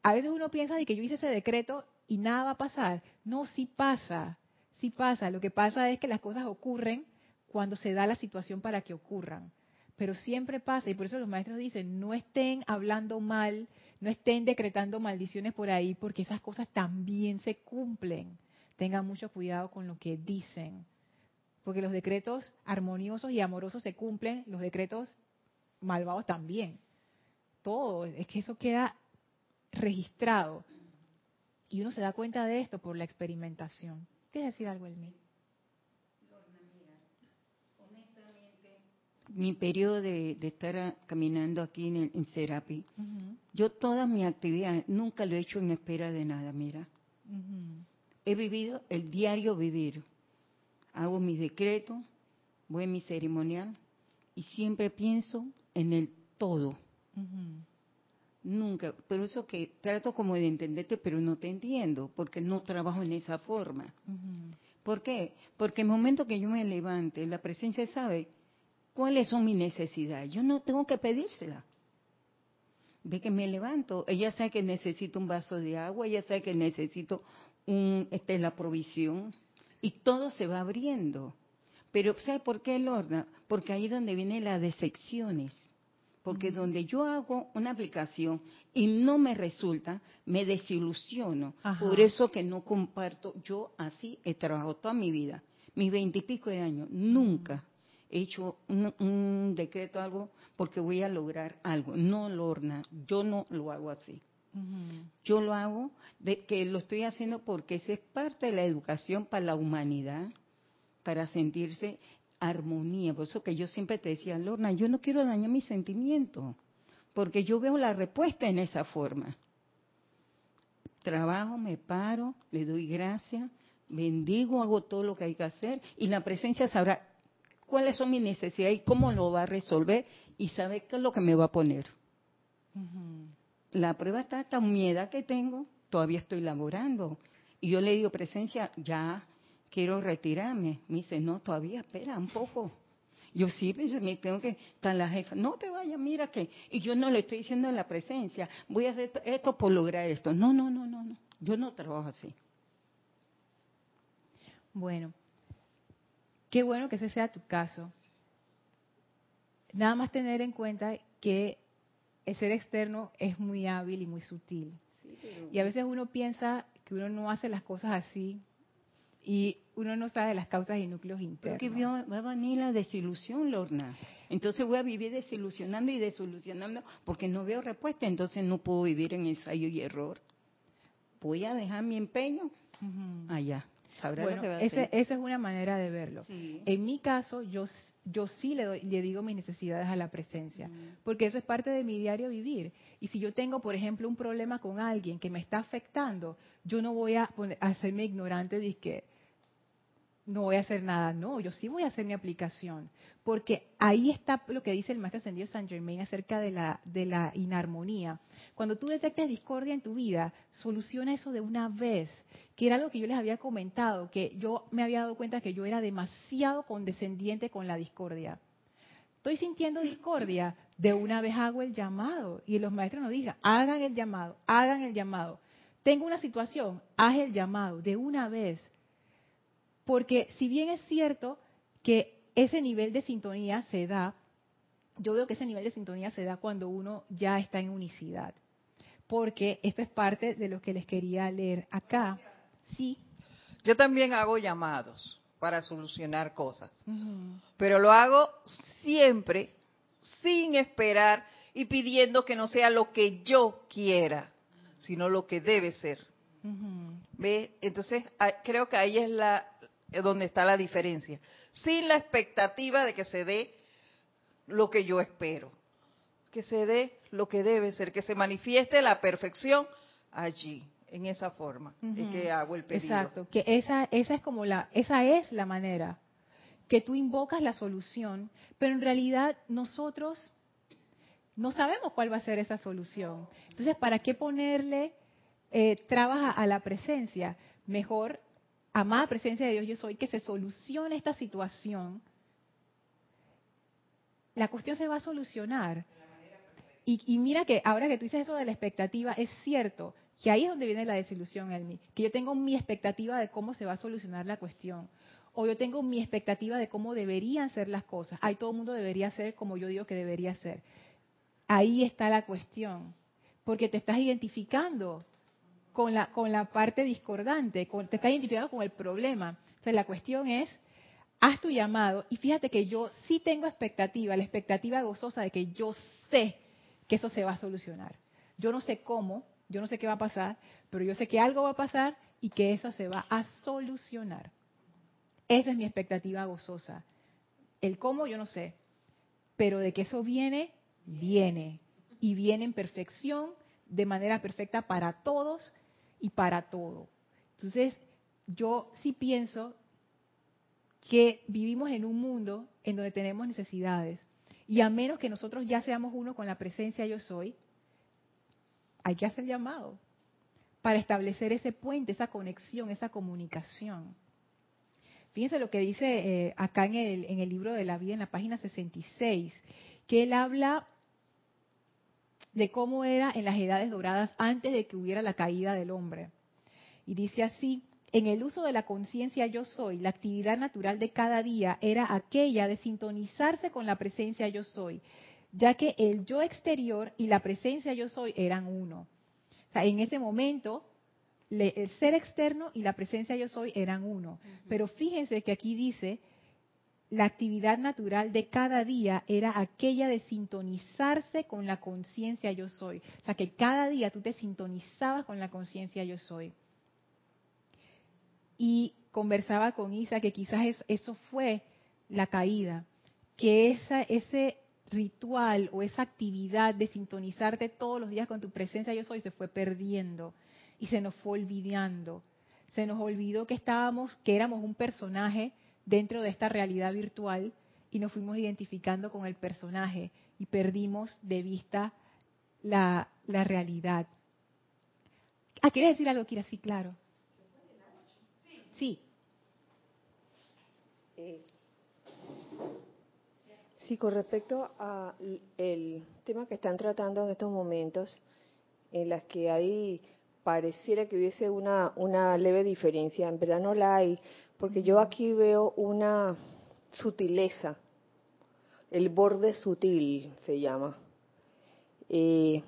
A veces uno piensa de que yo hice ese decreto y nada va a pasar. No, sí pasa, sí pasa. Lo que pasa es que las cosas ocurren cuando se da la situación para que ocurran. Pero siempre pasa, y por eso los maestros dicen, no estén hablando mal, no estén decretando maldiciones por ahí, porque esas cosas también se cumplen. Tengan mucho cuidado con lo que dicen. Porque los decretos armoniosos y amorosos se cumplen, los decretos malvados también. Todo, es que eso queda registrado. Y uno se da cuenta de esto por la experimentación. ¿Quieres decir algo, Elmi? Mi periodo de, de estar caminando aquí en, el- en Serapi, yo todas mis actividades nunca lo he hecho en espera de nada, mira. He vivido el diario vivir. Hago mis decretos, voy a mi ceremonial y siempre pienso en el todo. Nunca, por eso que trato como de entenderte, pero no te entiendo, porque no trabajo en esa forma. ¿Por qué? Porque el momento que yo me levante, la presencia sabe cuáles son mis necesidades. Yo no tengo que pedírsela. Ve que me levanto, ella sabe que necesito un vaso de agua, ella sabe que necesito un, esta es la provisión, y todo se va abriendo. Pero ¿sabe por qué, Lorna? Porque ahí es donde vienen las decepciones. Porque donde yo hago una aplicación y no me resulta, me desilusiono. Ajá. Por eso que no comparto, yo así he trabajado toda mi vida, mis veintipico de años, nunca hecho un, un decreto, algo, porque voy a lograr algo. No, Lorna, yo no lo hago así. Yo lo hago de que lo estoy haciendo porque esa es parte de la educación para la humanidad, para sentirse armonía. Por eso que yo siempre te decía, Lorna, yo no quiero dañar mis sentimientos, porque yo veo la respuesta en esa forma. Trabajo, me paro, le doy gracias, bendigo, hago todo lo que hay que hacer y la presencia sabrá cuáles son mis necesidades y cómo lo va a resolver y sabe qué es lo que me va a poner. La prueba está tan miedo que tengo, todavía estoy laborando. Y yo le digo, presencia, ya quiero retirarme. Me dice, no, todavía espera un poco. Yo sí, pues, me tengo que, estar la jefa, no te vayas, mira que, y yo no le estoy diciendo en la presencia, voy a hacer esto por lograr esto. No, no, no, no, no, yo no trabajo así. Bueno, qué bueno que ese sea tu caso. Nada más tener en cuenta que el ser externo es muy hábil y muy sutil. Y a veces uno piensa que uno no hace las cosas así y uno no sabe las causas y núcleos internos. Porque va a venir la desilusión, Lorna. Entonces voy a vivir desilusionando y desilusionando porque no veo respuesta, entonces no puedo vivir en ensayo y error. Voy a dejar mi empeño allá. Bueno, esa es una manera de verlo. En mi caso, yo, yo sí le, le digo mis necesidades a la presencia, porque eso es parte de mi diario vivir. Y si yo tengo, por ejemplo, un problema con alguien que me está afectando, yo no voy a, a hacerme ignorante de que no voy a hacer nada. No, yo sí voy a hacer mi aplicación. Porque ahí está lo que dice el maestro ascendido San Germain acerca de la, de la inarmonía. Cuando tú detectes discordia en tu vida, soluciona eso de una vez. Que era lo que yo les había comentado, que yo me había dado cuenta que yo era demasiado condescendiente con la discordia. Estoy sintiendo discordia, de una vez hago el llamado. Y los maestros nos dicen, hagan el llamado, hagan el llamado. Tengo una situación, haz el llamado, de una vez porque si bien es cierto que ese nivel de sintonía se da, yo veo que ese nivel de sintonía se da cuando uno ya está en unicidad. Porque esto es parte de lo que les quería leer acá. Sí. Yo también hago llamados para solucionar cosas, pero lo hago siempre sin esperar y pidiendo que no sea lo que yo quiera, sino lo que debe ser. ¿Ve? Entonces, creo que ahí es la, es donde está la diferencia. Sin la expectativa de que se dé lo que yo espero. Que se dé lo que debe ser, que se manifieste la perfección allí, en esa forma. Es que hago el pedido. Exacto, que esa, esa es como la, esa es la manera. Que tú invocas la solución, pero en realidad nosotros no sabemos cuál va a ser esa solución. Entonces, ¿para qué ponerle eh, trabas a la presencia? Mejor amada presencia de Dios yo soy, que se solucione esta situación, la cuestión se va a solucionar. Y, mira que ahora que tú dices eso de la expectativa, es cierto que ahí es donde viene la desilusión en mí, que yo tengo mi expectativa de cómo se va a solucionar la cuestión, o yo tengo mi expectativa de cómo deberían ser las cosas. Ahí todo el mundo debería ser como yo digo que debería ser. Ahí está la cuestión, porque te estás identificando con la, con la parte discordante, te está identificando con el problema. Entonces la cuestión es, haz tu llamado y fíjate que yo sí tengo expectativa, la expectativa gozosa de que yo sé eso se va a solucionar. Yo no sé cómo, yo no sé qué va a pasar, pero yo sé que algo va a pasar y que eso se va a solucionar. Esa es mi expectativa gozosa. El cómo yo no sé, pero de que eso viene, viene. Y viene en perfección, de manera perfecta para todos y para todo. Entonces, yo sí pienso que vivimos en un mundo en donde tenemos necesidades y a menos que nosotros ya seamos uno con la presencia yo soy, hay que hacer llamado para establecer ese puente, esa conexión, esa comunicación. Fíjense lo que dice eh, acá en el, en el libro de la vida, en la página 66, que él habla de cómo era en las edades doradas antes de que hubiera la caída del hombre. Y dice así, en el uso de la conciencia yo soy, la actividad natural de cada día era aquella de sintonizarse con la presencia yo soy, ya que el yo exterior y la presencia yo soy eran uno. O sea, en ese momento, el ser externo y la presencia yo soy eran uno. Pero fíjense que aquí dice la actividad natural de cada día era aquella de sintonizarse con la conciencia yo soy. O sea, que cada día tú te sintonizabas con la conciencia yo soy. Y conversaba con Isa que quizás es- eso fue la caída, que esa, ese ritual o esa actividad de sintonizarte todos los días con tu presencia yo soy se fue perdiendo y se nos fue olvidando. Se nos olvidó que estábamos, que éramos un personaje dentro de esta realidad virtual y nos fuimos identificando con el personaje y perdimos de vista la, la realidad. Ah, ¿quieres decir algo, Kira? Sí, claro. Sí. Eh, Sí, con respecto al tema que están tratando en estos momentos, en las que hay pareciera que hubiese una, una leve diferencia, en verdad no la hay, porque yo aquí veo una sutileza, el borde sutil se llama. Eh,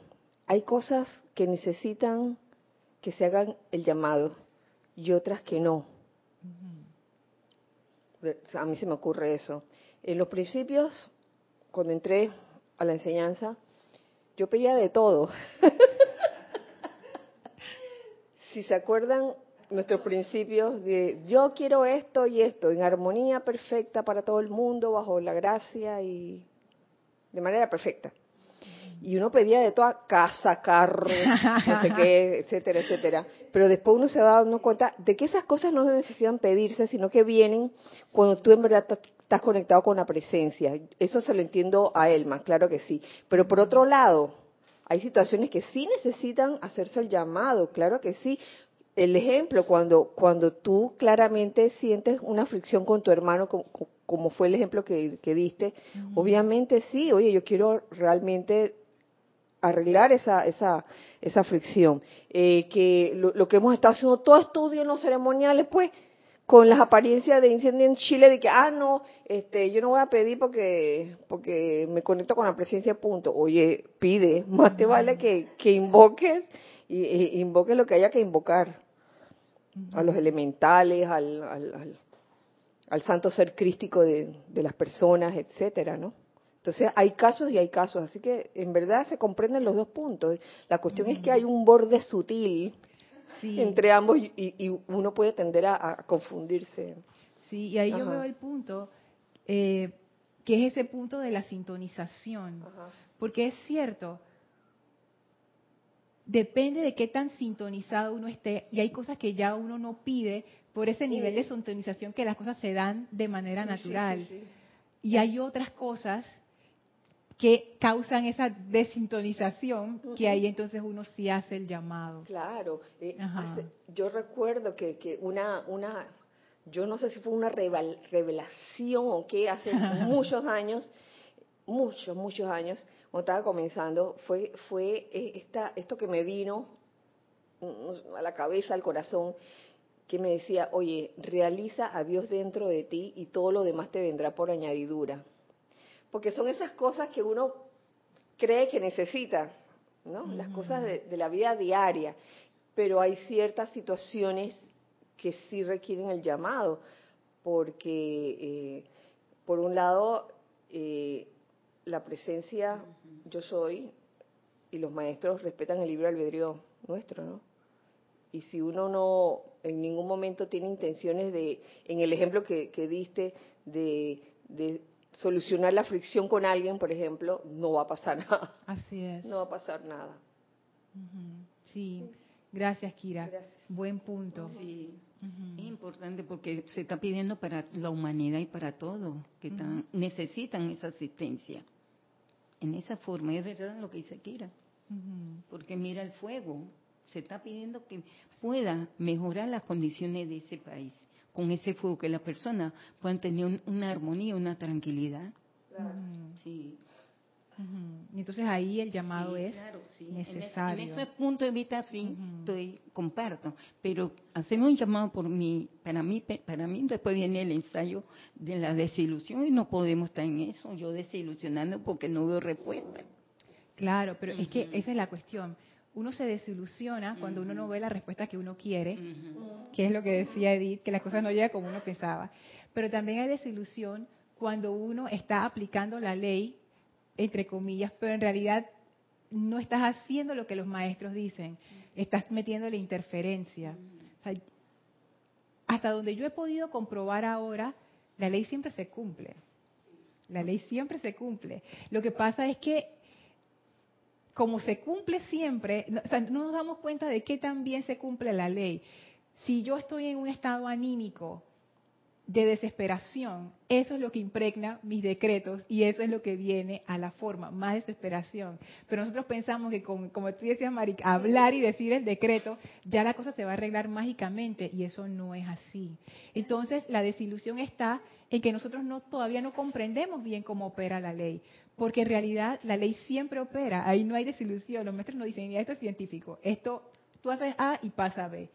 hay cosas que necesitan que se hagan el llamado y otras que no. A mí se me ocurre eso. En los principios, cuando entré a la enseñanza, yo pedía de todo. <laughs> si se acuerdan, nuestros principios de yo quiero esto y esto, en armonía perfecta para todo el mundo, bajo la gracia y de manera perfecta. Y uno pedía de toda casa, carro, no sé qué, <laughs> etcétera, etcétera. Pero después uno se va dando cuenta de que esas cosas no necesitan pedirse, sino que vienen cuando tú en verdad estás conectado con la presencia. Eso se lo entiendo a Elma, claro que sí. Pero por otro lado, hay situaciones que sí necesitan hacerse el llamado, claro que sí. El ejemplo, cuando, cuando tú claramente sientes una fricción con tu hermano, como, como fue el ejemplo que, que diste, uh -huh. obviamente sí, oye, yo quiero realmente arreglar esa, esa, esa fricción. Eh, que lo, lo, que hemos estado haciendo todo estudio en los ceremoniales, pues, con las apariencias de incendio en Chile, de que, ah, no, este, yo no voy a pedir porque, porque me conecto con la presencia, punto. Oye, pide, <laughs> más te vale que, que invoques, y, y, invoques lo que haya que invocar. A los elementales, al, al, al, al santo ser crístico de, de las personas, etcétera, ¿no? Entonces hay casos y hay casos, así que en verdad se comprenden los dos puntos. La cuestión es que hay un borde sutil sí. entre ambos y, y, uno puede tender a, a confundirse. Sí, y ahí Ajá. yo veo el punto, eh, que es ese punto de la sintonización. Ajá. Porque es cierto, depende de qué tan sintonizado uno esté, y hay cosas que ya uno no pide por ese nivel sí. de sintonización que las cosas se dan de manera natural. Sí, y hay otras cosas que causan esa desintonización, uh -huh. que ahí entonces uno sí hace el llamado. Claro, eh, hace, yo recuerdo que, que una, una, yo no sé si fue una revel, revelación o qué, hace <laughs> muchos años, muchos, muchos años, cuando estaba comenzando, fue, fue esta, esto que me vino a la cabeza, al corazón, que me decía, oye, realiza a Dios dentro de ti y todo lo demás te vendrá por añadidura porque son esas cosas que uno cree que necesita, ¿no? Uh -huh. Las cosas de, de, la vida diaria, pero hay ciertas situaciones que sí requieren el llamado, porque eh, por un lado eh, la presencia yo soy y los maestros respetan el libre albedrío nuestro, ¿no? Y si uno no en ningún momento tiene intenciones de, en el ejemplo que, que diste, de, de solucionar la fricción con alguien, por ejemplo, no va a pasar <laughs> nada. Así es. No va a pasar nada. Uh -huh. Sí. Gracias, Kira. Gracias. Buen punto. Sí. Uh -huh. Es importante porque se está pidiendo para la humanidad y para todo, que uh -huh. necesitan esa asistencia. En esa forma, es verdad lo que dice Kira. Porque mira el fuego, se está pidiendo que pueda mejorar las condiciones de ese país con ese fuego, que las personas puedan tener un, una armonía, una tranquilidad. Claro. Sí. Y entonces ahí el llamado sí, es claro, sí. necesario. En, ese, en ese punto de vista sí, estoy, comparto, pero hacemos un llamado por mí, para mí, para mí después viene el ensayo de la desilusión y no podemos estar en eso, yo desilusionando porque no veo respuesta. Claro, pero es que esa es la cuestión uno se desilusiona cuando uno no ve la respuesta que uno quiere, que es lo que decía Edith, que las cosas no llegan como uno pensaba. Pero también hay desilusión cuando uno está aplicando la ley, entre comillas, pero en realidad no estás haciendo lo que los maestros dicen, estás metiendo la interferencia. O sea, hasta donde yo he podido comprobar ahora, la ley siempre se cumple. La ley siempre se cumple. Lo que pasa es que como se cumple siempre, no, nos damos cuenta de qué tan bien se cumple la ley. Si yo estoy en un estado anímico de desesperación, eso es lo que impregna mis decretos y eso es lo que viene a la forma, más desesperación. Pero nosotros pensamos que, con, como tú decías, Mari, hablar y decir el decreto, ya la cosa se va a arreglar mágicamente y eso no es así. Entonces, la desilusión está en que nosotros no todavía no comprendemos bien cómo opera la ley, porque en realidad la ley siempre opera, ahí no hay desilusión, los maestros no dicen, esto es científico, esto tú haces A y pasa B.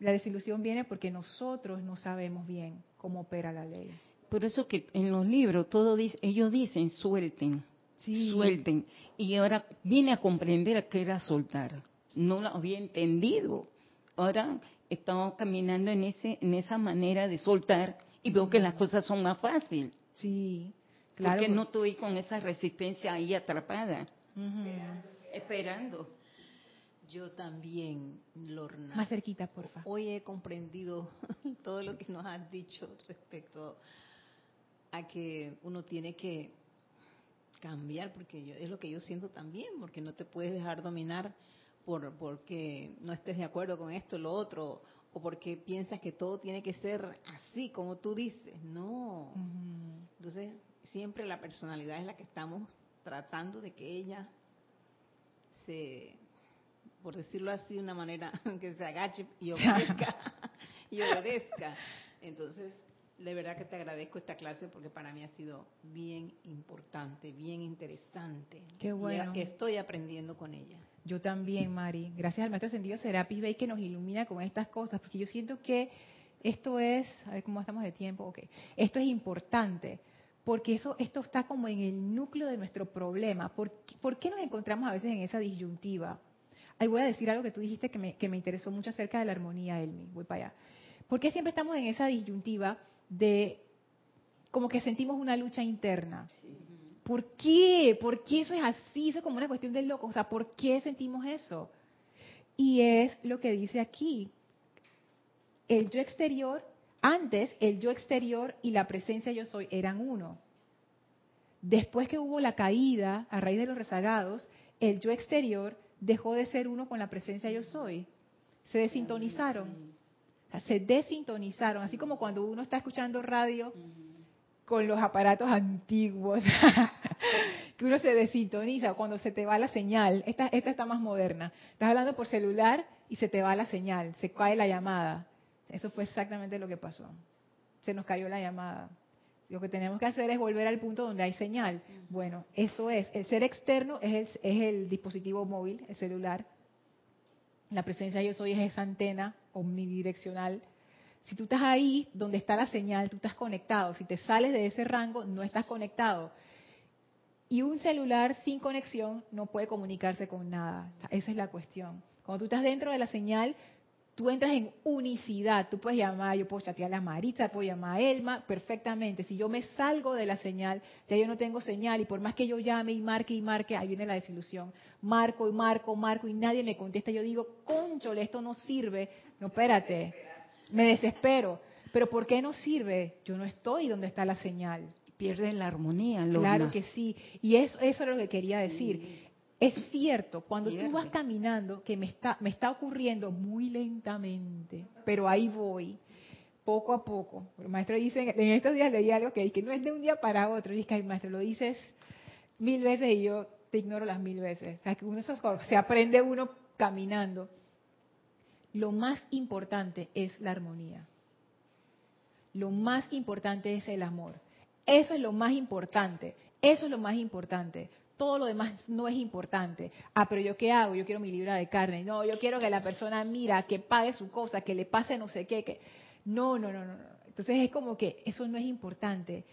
La desilusión viene porque nosotros no sabemos bien cómo opera la ley. Por eso que en los libros todo dice, ellos dicen suelten, Sí. suelten. Y ahora vine a comprender a qué era soltar. No lo había entendido. Ahora estamos caminando en ese, en esa manera de soltar y veo que las cosas son más fáciles. Sí, claro. Porque no estoy con esa resistencia ahí atrapada, esperando. Yo también, Lorna. Más cerquita, porfa. Hoy he comprendido <laughs> todo lo que nos has dicho respecto a que uno tiene que cambiar, porque yo, es lo que yo siento también, porque no te puedes dejar dominar por porque no estés de acuerdo con esto, lo otro, o porque piensas que todo tiene que ser así como tú dices. No. Entonces, siempre la personalidad es la que estamos tratando de que ella se, por decirlo así de una manera, <laughs> que se agache y obedezca. <laughs> y obedezca. Entonces, de verdad que te agradezco esta clase porque para mí ha sido bien importante, bien interesante. Qué bueno. Y estoy aprendiendo con ella. Yo también, Mari. Gracias al Maestro Ascendido Serapis Bey que nos ilumina con estas cosas, porque yo siento que esto es, a ver cómo estamos de tiempo, ok, esto es importante, porque eso, esto está como en el núcleo de nuestro problema. ¿Por, por qué nos encontramos a veces en esa disyuntiva? Ahí voy a decir algo que tú dijiste que me, que me interesó mucho acerca de la armonía, Elmi. Voy para allá. ¿Por qué siempre estamos en esa disyuntiva de como que sentimos una lucha interna? ¿Por qué? ¿Por qué eso es así? Eso es como una cuestión de loco. O sea, ¿por qué sentimos eso? Y es lo que dice aquí. El yo exterior, antes el yo exterior y la presencia yo soy eran uno. Después que hubo la caída a raíz de los rezagados, el yo exterior dejó de ser uno con la presencia yo soy. Se desintonizaron. Se desintonizaron. Así como cuando uno está escuchando radio con los aparatos antiguos, <laughs> que uno se desintoniza cuando se te va la señal. Esta, esta está más moderna. Estás hablando por celular y se te va la señal, se cae la llamada. Eso fue exactamente lo que pasó. Se nos cayó la llamada. Lo que tenemos que hacer es volver al punto donde hay señal. Bueno, eso es. El ser externo es el, es el dispositivo móvil, el celular. La presencia yo soy es esa antena omnidireccional. Si tú estás ahí donde está la señal, tú estás conectado. Si te sales de ese rango, no estás conectado. Y un celular sin conexión no puede comunicarse con nada. Esa es la cuestión. Cuando tú estás dentro de la señal, tú entras en unicidad. Tú puedes llamar, yo puedo chatear a Marita, puedo llamar a Elma, perfectamente. Si yo me salgo de la señal, ya yo no tengo señal. Y por más que yo llame y marque y marque, ahí viene la desilusión. Marco y marco, marco y nadie me contesta. Yo digo, conchole, esto no sirve. No, espérate. Me desespero. Pero ¿por qué no sirve? Yo no estoy donde está la señal. Pierden la armonía, Lorna. Claro que sí. Y eso, eso es lo que quería decir. Es cierto, cuando tú vas caminando, que me está, me está ocurriendo muy lentamente, pero ahí voy, poco a poco. El maestro dice, en estos días leí algo que, que no es de un día para otro. Es que, "Ay, maestro, lo dices mil veces y yo te ignoro las mil veces. O sea, que uno se aprende uno caminando. Lo más importante es la armonía. Lo más importante es el amor. Eso es lo más importante. Eso es lo más importante. Todo lo demás no es importante. Ah, pero yo qué hago? Yo quiero mi libra de carne. No, yo quiero que la persona mira, que pague su cosa, que le pase no sé qué. Que... No, no, no, no. Entonces es como que eso no es importante.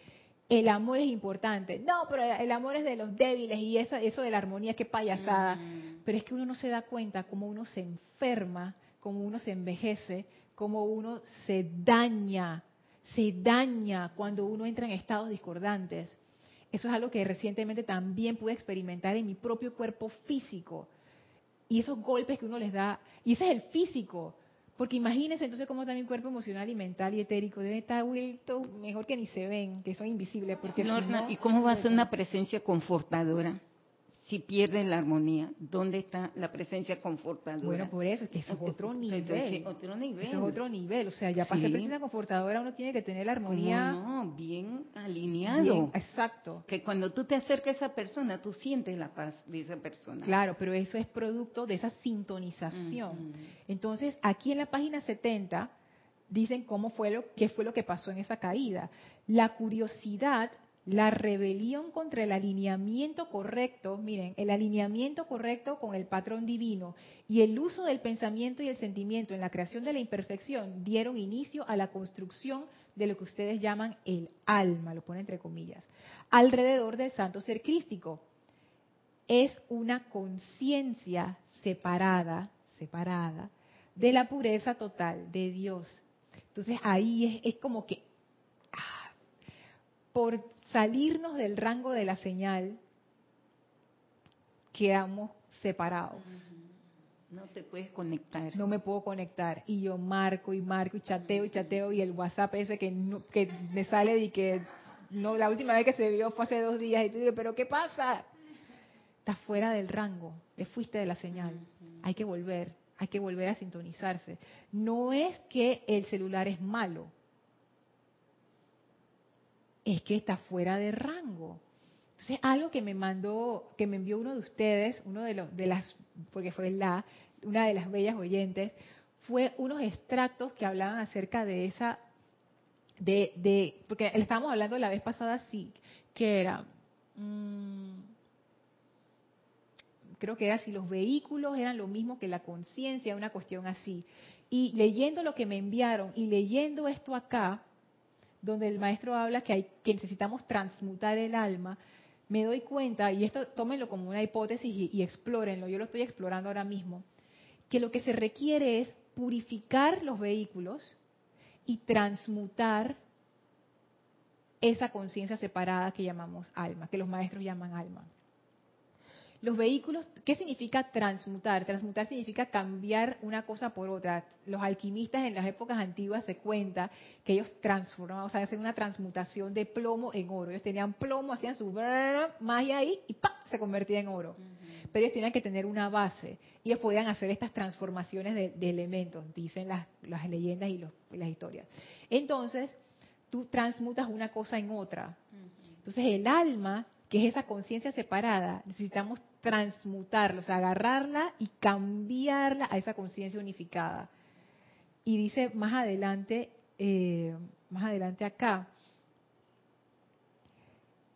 El amor es importante. No, pero el amor es de los débiles y eso, eso de la armonía, qué payasada. Pero es que uno no se da cuenta cómo uno se enferma, cómo uno se envejece, cómo uno se daña, se daña cuando uno entra en estados discordantes. Eso es algo que recientemente también pude experimentar en mi propio cuerpo físico. Y esos golpes que uno les da, y ese es el físico, Porque imagínense entonces cómo también cuerpo emocional y mental y etérico debe estar vuelto mejor que ni se ven, que son invisibles. Porque si Lorna, no- ¿y cómo va a ser una presencia confortadora si pierde la armonía? ¿Dónde está la presencia confortadora? Bueno, por eso, es que eso es otro Entonces, nivel. otro nivel. Eso es otro nivel. O sea, ya para ser presencia confortadora uno tiene que tener la ¿Cómo armonía. no? Bien alineado. bien- exacto. Que cuando tú te acercas a esa persona, tú sientes la paz de esa persona. Claro, pero eso es producto de esa sintonización. Entonces, aquí en la página 70 dicen cómo fue lo qué fue lo que pasó en esa caída. La curiosidad, la rebelión contra el alineamiento correcto, miren, el alineamiento correcto con el patrón divino y el uso del pensamiento y el sentimiento en la creación de la imperfección dieron inicio a la construcción de lo que ustedes llaman el alma, lo pone entre comillas, alrededor del santo ser crístico es una conciencia separada, separada de la pureza total de Dios. Entonces ahí es, como que ah, por salirnos del rango de la señal quedamos separados. No te puedes conectar. No me puedo conectar. Y yo marco y marco y chateo y chateo y el WhatsApp ese que no- que me sale y que no la última vez que se vio fue hace dos días y tú dices pero qué pasa estás fuera del rango. Te fuiste de la señal. Hay que volver hay que volver a sintonizarse. No es que el celular es malo es que está fuera de rango. Entonces algo que me mandó que me envió uno de ustedes uno de los de las porque fue la una de las bellas oyentes fue unos extractos que hablaban acerca de esa de, de porque estábamos hablando la vez pasada sí que era mm, creo que era si los vehículos eran lo mismo que la conciencia una cuestión así. Y leyendo lo que me enviaron y leyendo esto acá donde el maestro habla que hay que necesitamos transmutar el alma me doy cuenta y esto tómenlo como una hipótesis y, y explórenlo yo lo estoy explorando ahora mismo que lo que se requiere es purificar los vehículos y transmutar esa conciencia separada que llamamos alma, que los maestros llaman alma. Los vehículos, ¿qué significa transmutar? Transmutar significa cambiar una cosa por otra. Los alquimistas en las épocas antiguas se cuenta que ellos transformaban, o sea, hacen una transmutación de plomo en oro. Ellos tenían plomo, hacían su magia ahí y ¡pam! se convertía en oro. Pero ellos tenían que tener una base. Y ellos podían hacer estas transformaciones de, de elementos, dicen las, las leyendas y, los, y las historias. Entonces, tú transmutas una cosa en otra. Entonces, el alma, que es esa conciencia separada, necesitamos transmutarla, o sea, agarrarla y cambiarla a esa conciencia unificada. Y dice más adelante, eh, más adelante acá,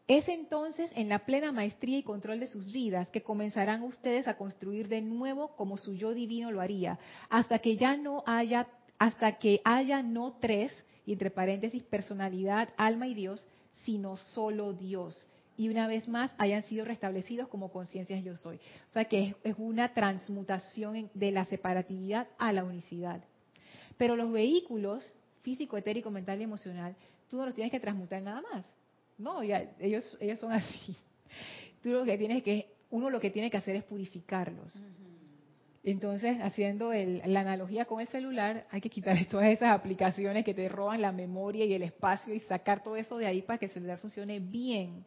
es entonces en la plena maestría y control de sus vidas que comenzarán ustedes a construir de nuevo como su yo divino lo haría, hasta que ya no haya, hasta que haya no tres, entre paréntesis personalidad, alma y Dios, sino solo Dios. Y una vez más hayan sido restablecidos como conciencias yo soy. O sea que es, es una transmutación de la separatividad a la unicidad. Pero los vehículos, físico, etérico, mental y emocional, tú no los tienes que transmutar nada más. No, ya, ellos, ellos son así. Tú lo que tienes que, uno lo que tiene que hacer es purificarlos. Entonces, haciendo el- la analogía con el celular, hay que quitar <laughs> todas esas aplicaciones que te roban la memoria y el espacio y sacar todo eso de ahí para que el celular funcione bien.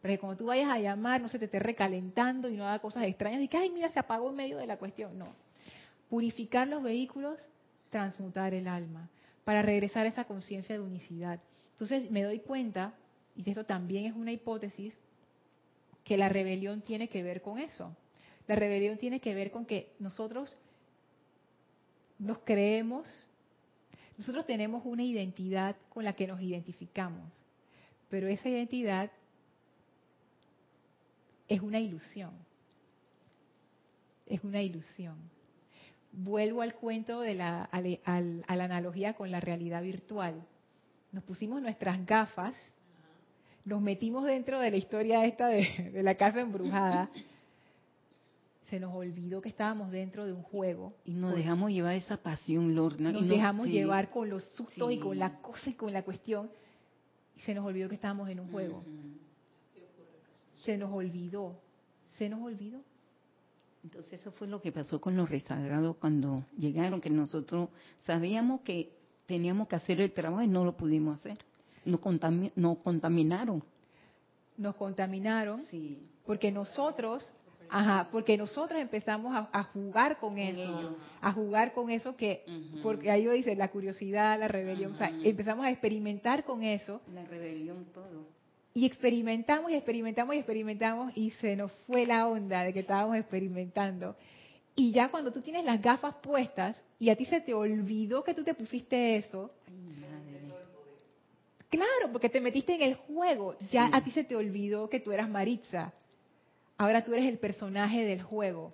Para que cuando tú vayas a llamar, no se te esté recalentando y no haga cosas extrañas y que, ay, mira, se apagó en medio de la cuestión. No. Purificar los vehículos, transmutar el alma, para regresar a esa conciencia de unicidad. Entonces, me doy cuenta, y esto también es una hipótesis, que la rebelión tiene que ver con eso. La rebelión tiene que ver con que nosotros nos creemos, nosotros tenemos una identidad con la que nos identificamos, pero esa identidad es una ilusión. Es una ilusión. Vuelvo al cuento de la, al- al- a la analogía con la realidad virtual. Nos pusimos nuestras gafas, nos metimos dentro de la historia esta de, de la casa embrujada, se nos olvidó que estábamos dentro de un juego. Y nos dejamos llevar esa pasión, Lorna. nos dejamos sí. llevar con los sustos y con la cosa y con la cuestión y se nos olvidó que estábamos en un juego. Se nos olvidó, se nos olvidó. Entonces eso fue lo que pasó con los rezagados cuando llegaron, que nosotros sabíamos que teníamos que hacer el trabajo y no lo pudimos hacer. Nos, contami- nos contaminaron. Nos contaminaron Sí. porque nosotros, ajá, porque nosotros empezamos a, a jugar con eso, ellos. a jugar con eso que, porque ahí lo dice, la curiosidad, la rebelión, o sea, Ujú. empezamos a experimentar con eso La rebelión, todo. Y experimentamos y experimentamos y experimentamos y se nos fue la onda de que estábamos experimentando. Y ya cuando tú tienes las gafas puestas y a ti se te olvidó que tú te pusiste eso, claro, porque te metiste en el juego, ya Sí. a ti se te olvidó que tú eras Maritza. Ahora tú eres el personaje del juego.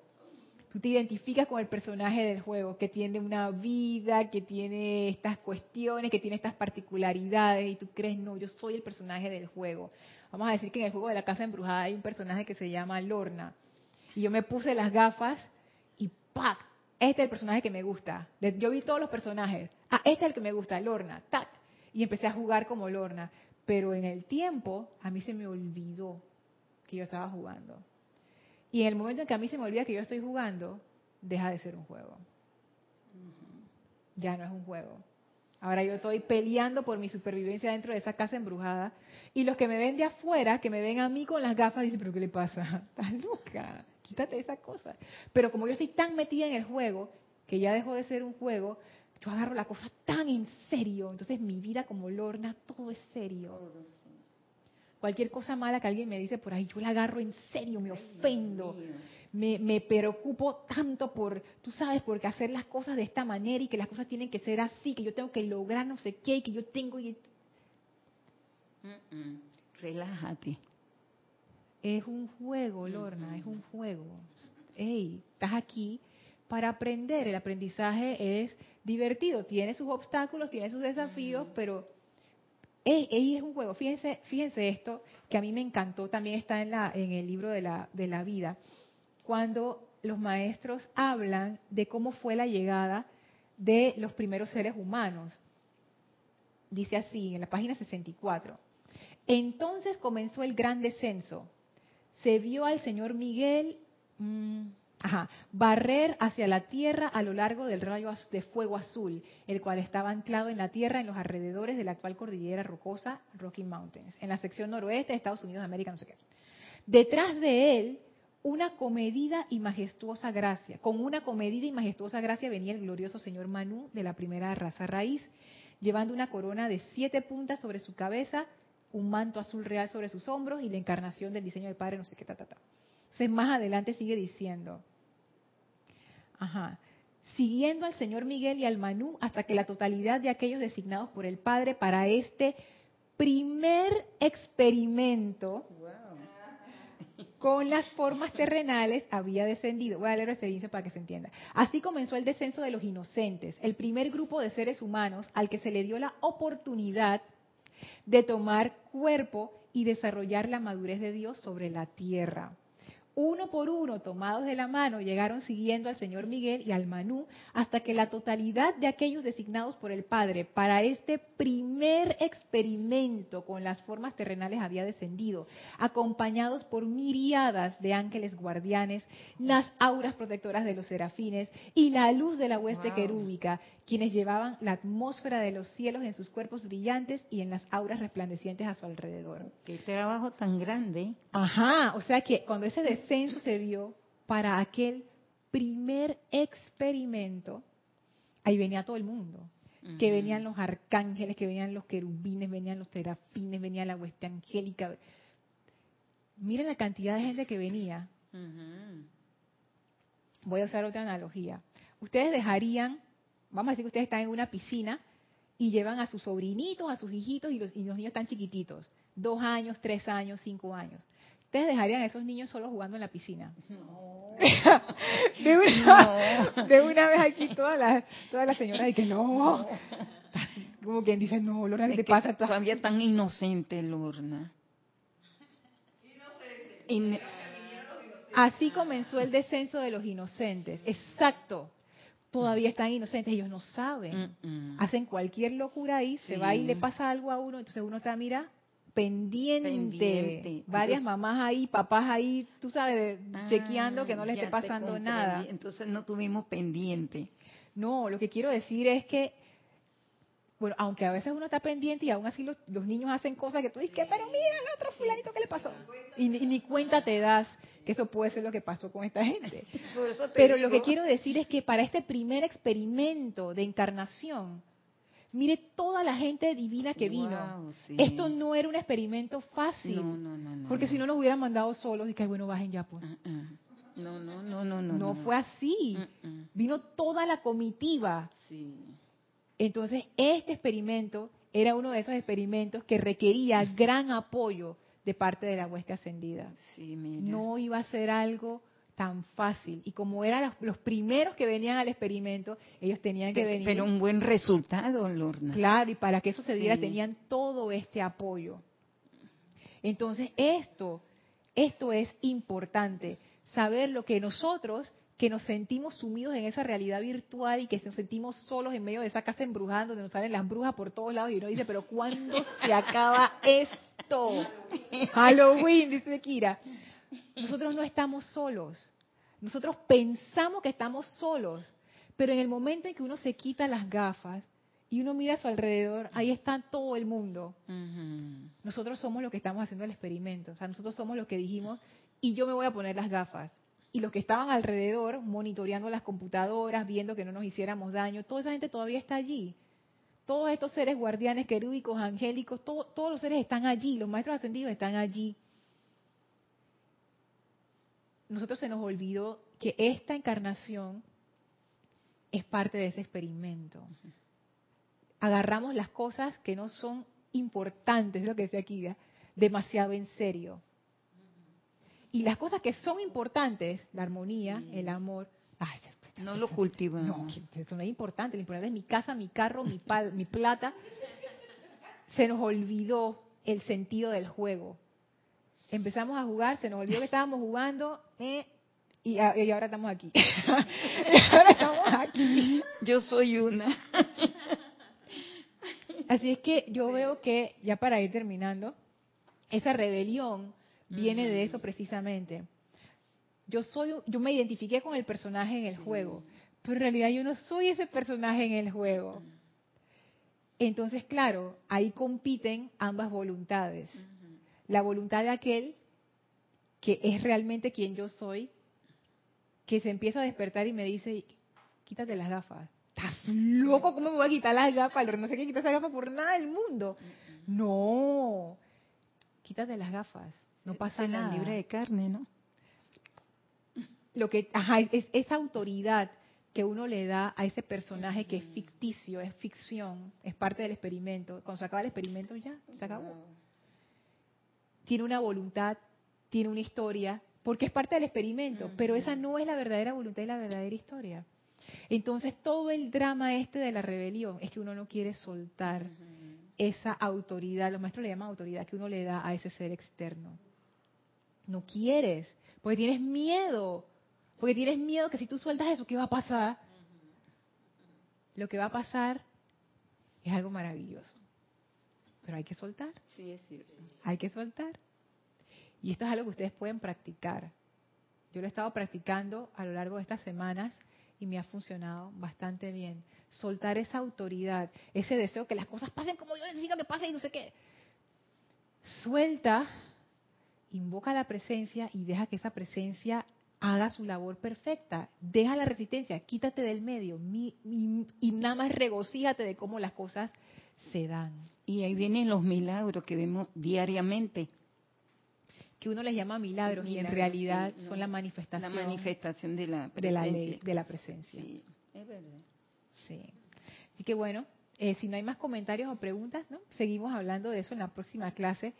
Tú te identificas con el personaje del juego, que tiene una vida, que tiene estas cuestiones, que tiene estas particularidades, y tú crees, no, yo soy el personaje del juego. Vamos a decir que en el juego de la casa embrujada hay un personaje que se llama Lorna. Y yo me puse las gafas y ¡pac! Este es el personaje que me gusta. Yo vi todos los personajes. Ah, este es el que me gusta, Lorna. ¡Tac! Y empecé a jugar como Lorna. Pero en el tiempo, a mí se me olvidó que yo estaba jugando. Y en el momento en que a mí se me olvida que yo estoy jugando, deja de ser un juego. Ya no es un juego. Ahora yo estoy peleando por mi supervivencia dentro de esa casa embrujada. Y los que me ven de afuera, que me ven a mí con las gafas, dicen, pero ¿qué le pasa? <laughs> Estás loca, quítate esa cosa. Pero como yo estoy tan metida en el juego, que ya dejó de ser un juego, yo agarro la cosa tan en serio. Entonces mi vida como Lorna, todo es serio. Cualquier cosa mala que alguien me dice por ahí, yo la agarro en serio, me ofendo. Me, me preocupo tanto por, tú sabes, porque hacer las cosas de esta manera y que las cosas tienen que ser así, que yo tengo que lograr no sé qué, y que yo tengo... Y... Mm, mm. Relájate. Es un juego, Lorna, es un juego. Ey, estás aquí para aprender. El aprendizaje es divertido. Tiene sus obstáculos, tiene sus desafíos, pero es un juego. Fíjense, esto que a mí me encantó. También está en el libro de la de la vida. Cuando los maestros hablan de cómo fue la llegada de los primeros seres humanos. Dice así en la página 64. Entonces comenzó el gran descenso. Se vio al señor Miguel mm, ajá, barrer hacia la tierra a lo largo del rayo de fuego azul, el cual estaba anclado en la tierra en los alrededores de la actual cordillera rocosa Rocky Mountains, en la sección noroeste de Estados Unidos de América, no sé qué. Detrás de él, una comedida y majestuosa gracia. Con una comedida y majestuosa gracia venía el glorioso señor Manú de la primera raza raíz, llevando una corona de siete puntas sobre su cabeza, un manto azul real sobre sus hombros y la encarnación del diseño del Padre, no sé qué, ta. Entonces, más adelante sigue diciendo, ajá, siguiendo al Señor Miguel y al Manú hasta que la totalidad de aquellos designados por el Padre para este primer experimento con las formas terrenales había descendido. Voy a leer este dice para que se entienda. Así comenzó el descenso de los inocentes, el primer grupo de seres humanos al que se le dio la oportunidad de tomar cuerpo y desarrollar la madurez de Dios sobre la tierra. Uno por uno, tomados de la mano, llegaron siguiendo al Señor Miguel y al Manú hasta que la totalidad de aquellos designados por el Padre para este primer experimento con las formas terrenales había descendido, acompañados por miriadas de ángeles guardianes, las auras protectoras de los serafines y la luz de la hueste Wow. querúbica, quienes llevaban la atmósfera de los cielos en sus cuerpos brillantes y en las auras resplandecientes a su alrededor. Qué trabajo tan grande. Ajá, o sea que cuando ese descenso se dio para aquel primer experimento, ahí venía todo el mundo. Que venían los arcángeles, que venían los querubines, venían los terafines, venía la hueste angélica. Miren la cantidad de gente que venía. Voy a usar otra analogía. Ustedes dejarían, vamos a decir que ustedes están en una piscina y llevan a sus sobrinitos, a sus hijitos y los, y los niños están chiquititos, dos años, tres años, cinco años. Ustedes dejarían a esos niños solos jugando en la piscina. <laughs> de, una, de una vez aquí todas las todas las señoras que no. Como quien dice, no, Lorna, ¿qué te pasa? Todavía tan inocente, Lorna. In- Así comenzó el descenso de los inocentes. Exacto. Todavía están inocentes, ellos no saben. Hacen cualquier locura ahí, se va y le pasa algo a uno, entonces uno está, mira, pendiente, Pendiente. varias Entonces- mamás ahí, papás ahí, tú sabes, Ah, chequeando que no les ya esté pasando nada. Entonces no tuvimos pendiente. No, lo que quiero decir es que, bueno, aunque a veces uno está pendiente y aún así los, los niños hacen cosas que tú dices, que, pero mira el otro fulanito, ¿qué le pasó? Y, ni- y ni cuenta te das que eso puede ser lo que pasó con esta gente. <laughs> Pero lo que quiero decir es que para este primer experimento de encarnación, mire toda la gente divina que vino. Wow, sí. Esto no era un experimento fácil. No, no, no, no. porque si no nos hubieran mandado solos y que bueno, bajen ya pues. Ah, ah. No, no, no, no, no. No, fue así. Mm, mm. Vino toda la comitiva. Sí. Entonces, este experimento era uno de esos experimentos que requería gran apoyo de parte de la hueste ascendida. Sí, mira. No iba a ser algo tan fácil. Y como eran los, los primeros que venían al experimento, ellos tenían que venir. Pero un buen resultado, Lorna. Claro, y para que eso se diera Sí. tenían todo este apoyo. Entonces, esto, esto es importante, saber lo que nosotros, que nos sentimos sumidos en esa realidad virtual y que nos sentimos solos en medio de esa casa embrujada donde nos salen las brujas por todos lados y uno dice, pero ¿cuándo se acaba esto? Halloween, dice Kira. Nosotros no estamos solos. Nosotros pensamos que estamos solos, pero en el momento en que uno se quita las gafas y uno mira a su alrededor, ahí está todo el mundo. Nosotros somos los que estamos haciendo el experimento. O sea, nosotros somos los que dijimos, y yo me voy a poner las gafas. Y los que estaban alrededor, monitoreando las computadoras, viendo que no nos hiciéramos daño, toda esa gente todavía está allí. Todos estos seres guardianes, querúbicos, angélicos, todo- todos los seres están allí, los maestros ascendidos están allí. Nosotros se nos olvidó que esta encarnación es parte de ese experimento. Agarramos las cosas que no son importantes, es lo que decía Kira, demasiado en serio. Y las cosas que son importantes, la armonía, el amor, ay, No lo cultivamos. no, eso no es importante. Lo importante es mi casa, mi carro, mi, pal- mi plata. Se nos olvidó el sentido del juego. Empezamos a jugar, se nos olvidó que estábamos jugando eh, y, a- y ahora estamos aquí. <laughs> ahora estamos aquí. Yo soy una. Así es que yo veo que, ya para ir terminando, esa rebelión viene de eso precisamente. Yo soy, yo me identifiqué con el personaje en el juego, pero en realidad yo no soy ese personaje en el juego. Entonces, claro, ahí compiten ambas voluntades. La voluntad de aquel que es realmente quien yo soy, que se empieza a despertar y me dice, quítate las gafas. ¿Estás loco? ¿Cómo me voy a quitar las gafas? No sé qué quitar esas gafas por nada del mundo. No, quítate las gafas. No pasa es la nada. libre de carne, ¿no? Lo que, ajá, es esa autoridad que uno le da a ese personaje que es ficticio, es ficción, es parte del experimento. Cuando se acaba el experimento ya, se acabó. Tiene una voluntad, tiene una historia, porque es parte del experimento, pero esa no es la verdadera voluntad y la verdadera historia. Entonces todo el drama este de la rebelión es que uno no quiere soltar esa autoridad, los maestros le llaman autoridad que uno le da a ese ser externo. No quieres, porque tienes miedo, porque tienes miedo que si tú sueltas eso, ¿qué va a pasar? Lo que va a pasar es algo maravilloso, pero hay que soltar. Sí, es cierto. Hay que soltar. Y esto es algo que ustedes pueden practicar. Yo lo he estado practicando a lo largo de estas semanas y me ha funcionado bastante bien. Soltar esa autoridad, ese deseo que las cosas pasen como yo necesito que pasen y no sé qué. Suelta, invoca la presencia y deja que esa presencia haga su labor perfecta. Deja la resistencia, quítate del medio mi- y, y nada más regocíjate de cómo las cosas se dan. Y ahí vienen los milagros que vemos diariamente. que uno les llama milagros, y en realidad sí, no. son la La manifestación manifestación de la de la ley, de la presencia. Sí, es verdad. Sí. Así que bueno, eh, si no hay más comentarios o preguntas, ¿no? seguimos hablando de eso en la próxima clase,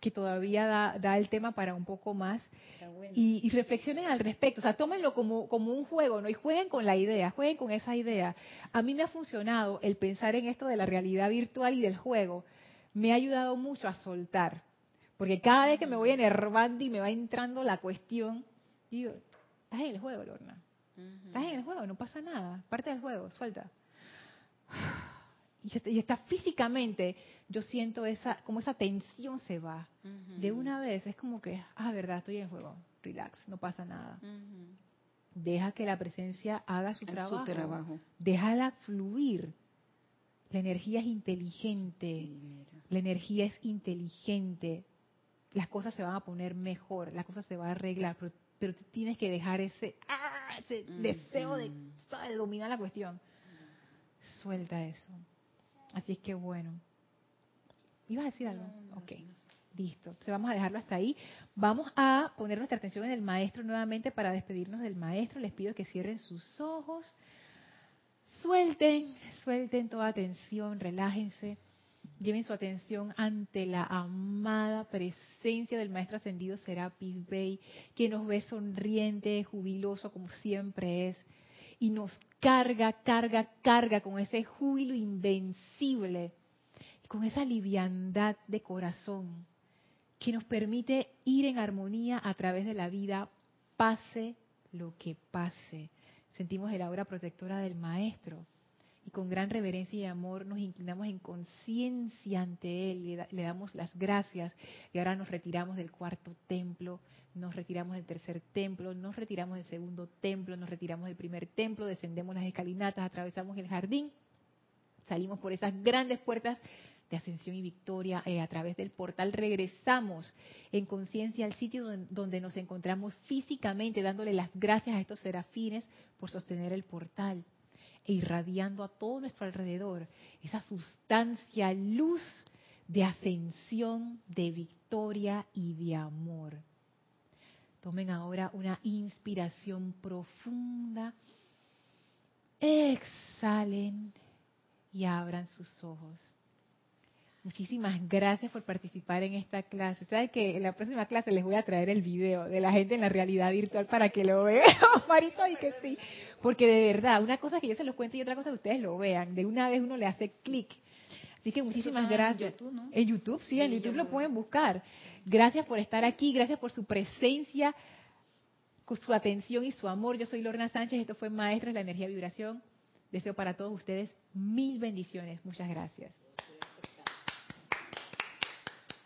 que todavía da, da el tema para un poco más. Bueno. Y, y reflexionen al respecto, o sea, tómenlo como, como un juego, ¿no? Y jueguen con la idea, jueguen con esa idea. A mí me ha funcionado el pensar en esto de la realidad virtual y del juego, me ha ayudado mucho a soltar. Porque cada vez que me voy enervando y me va entrando la cuestión, digo, estás en el juego, Lorna. Estás en el juego, no pasa nada. Parte del juego, suelta. Y, está- físicamente, yo siento esa, como esa tensión se va. De una vez, es como que, ah, verdad, estoy en juego, relax, no pasa nada. Deja que la presencia haga su trabajo. su trabajo. Déjala fluir. La energía es inteligente. La energía es inteligente. Las cosas se van a poner mejor, las cosas se van a arreglar, pero, pero tienes que dejar ese, ¡ah! ese deseo de, de dominar la cuestión. Suelta eso. Así es que bueno. ¿Ibas a decir algo? ok. Listo. Entonces vamos a dejarlo hasta ahí. Vamos a poner nuestra atención en el maestro nuevamente para despedirnos del maestro. Les pido que cierren sus ojos. Suelten, suelten toda tensión, relájense. Lleven su atención ante la amada presencia del Maestro Ascendido Serapis Bey, que nos ve sonriente, jubiloso como siempre es, y nos carga, carga, carga con ese júbilo invencible, con esa liviandad de corazón, que nos permite ir en armonía a través de la vida, pase lo que pase. Sentimos el aura protectora del Maestro y con gran reverencia y amor nos inclinamos en conciencia ante Él, le damos las gracias y ahora nos retiramos del cuarto templo, nos retiramos del tercer templo, nos retiramos del segundo templo, nos retiramos del primer templo, descendemos las escalinatas, atravesamos el jardín, salimos por esas grandes puertas de ascensión y victoria eh, a través del portal, regresamos en conciencia al sitio don- donde nos encontramos físicamente, dándole las gracias a estos serafines por sostener el portal e irradiando a todo nuestro alrededor esa sustancia luz de ascensión, de victoria y de amor. Tomen ahora una inspiración profunda, exhalen y abran sus ojos. Muchísimas gracias por participar en esta clase. Saben que en la próxima clase les voy a traer el video de la gente en la realidad virtual para que lo vean. <laughs> Marito, y que sí. Porque de verdad, una cosa es que yo se los cuente y otra cosa es que ustedes lo vean. De una vez uno le hace clic. Así que muchísimas en gracias. YouTube, ¿no? En YouTube, sí, en YouTube yo lo lo pueden buscar. Gracias por estar aquí, gracias por su presencia, su atención y su amor. Yo soy Lorna Sánchez, esto fue Maestros de la Energía Vibración. Deseo para todos ustedes mil bendiciones. Muchas gracias.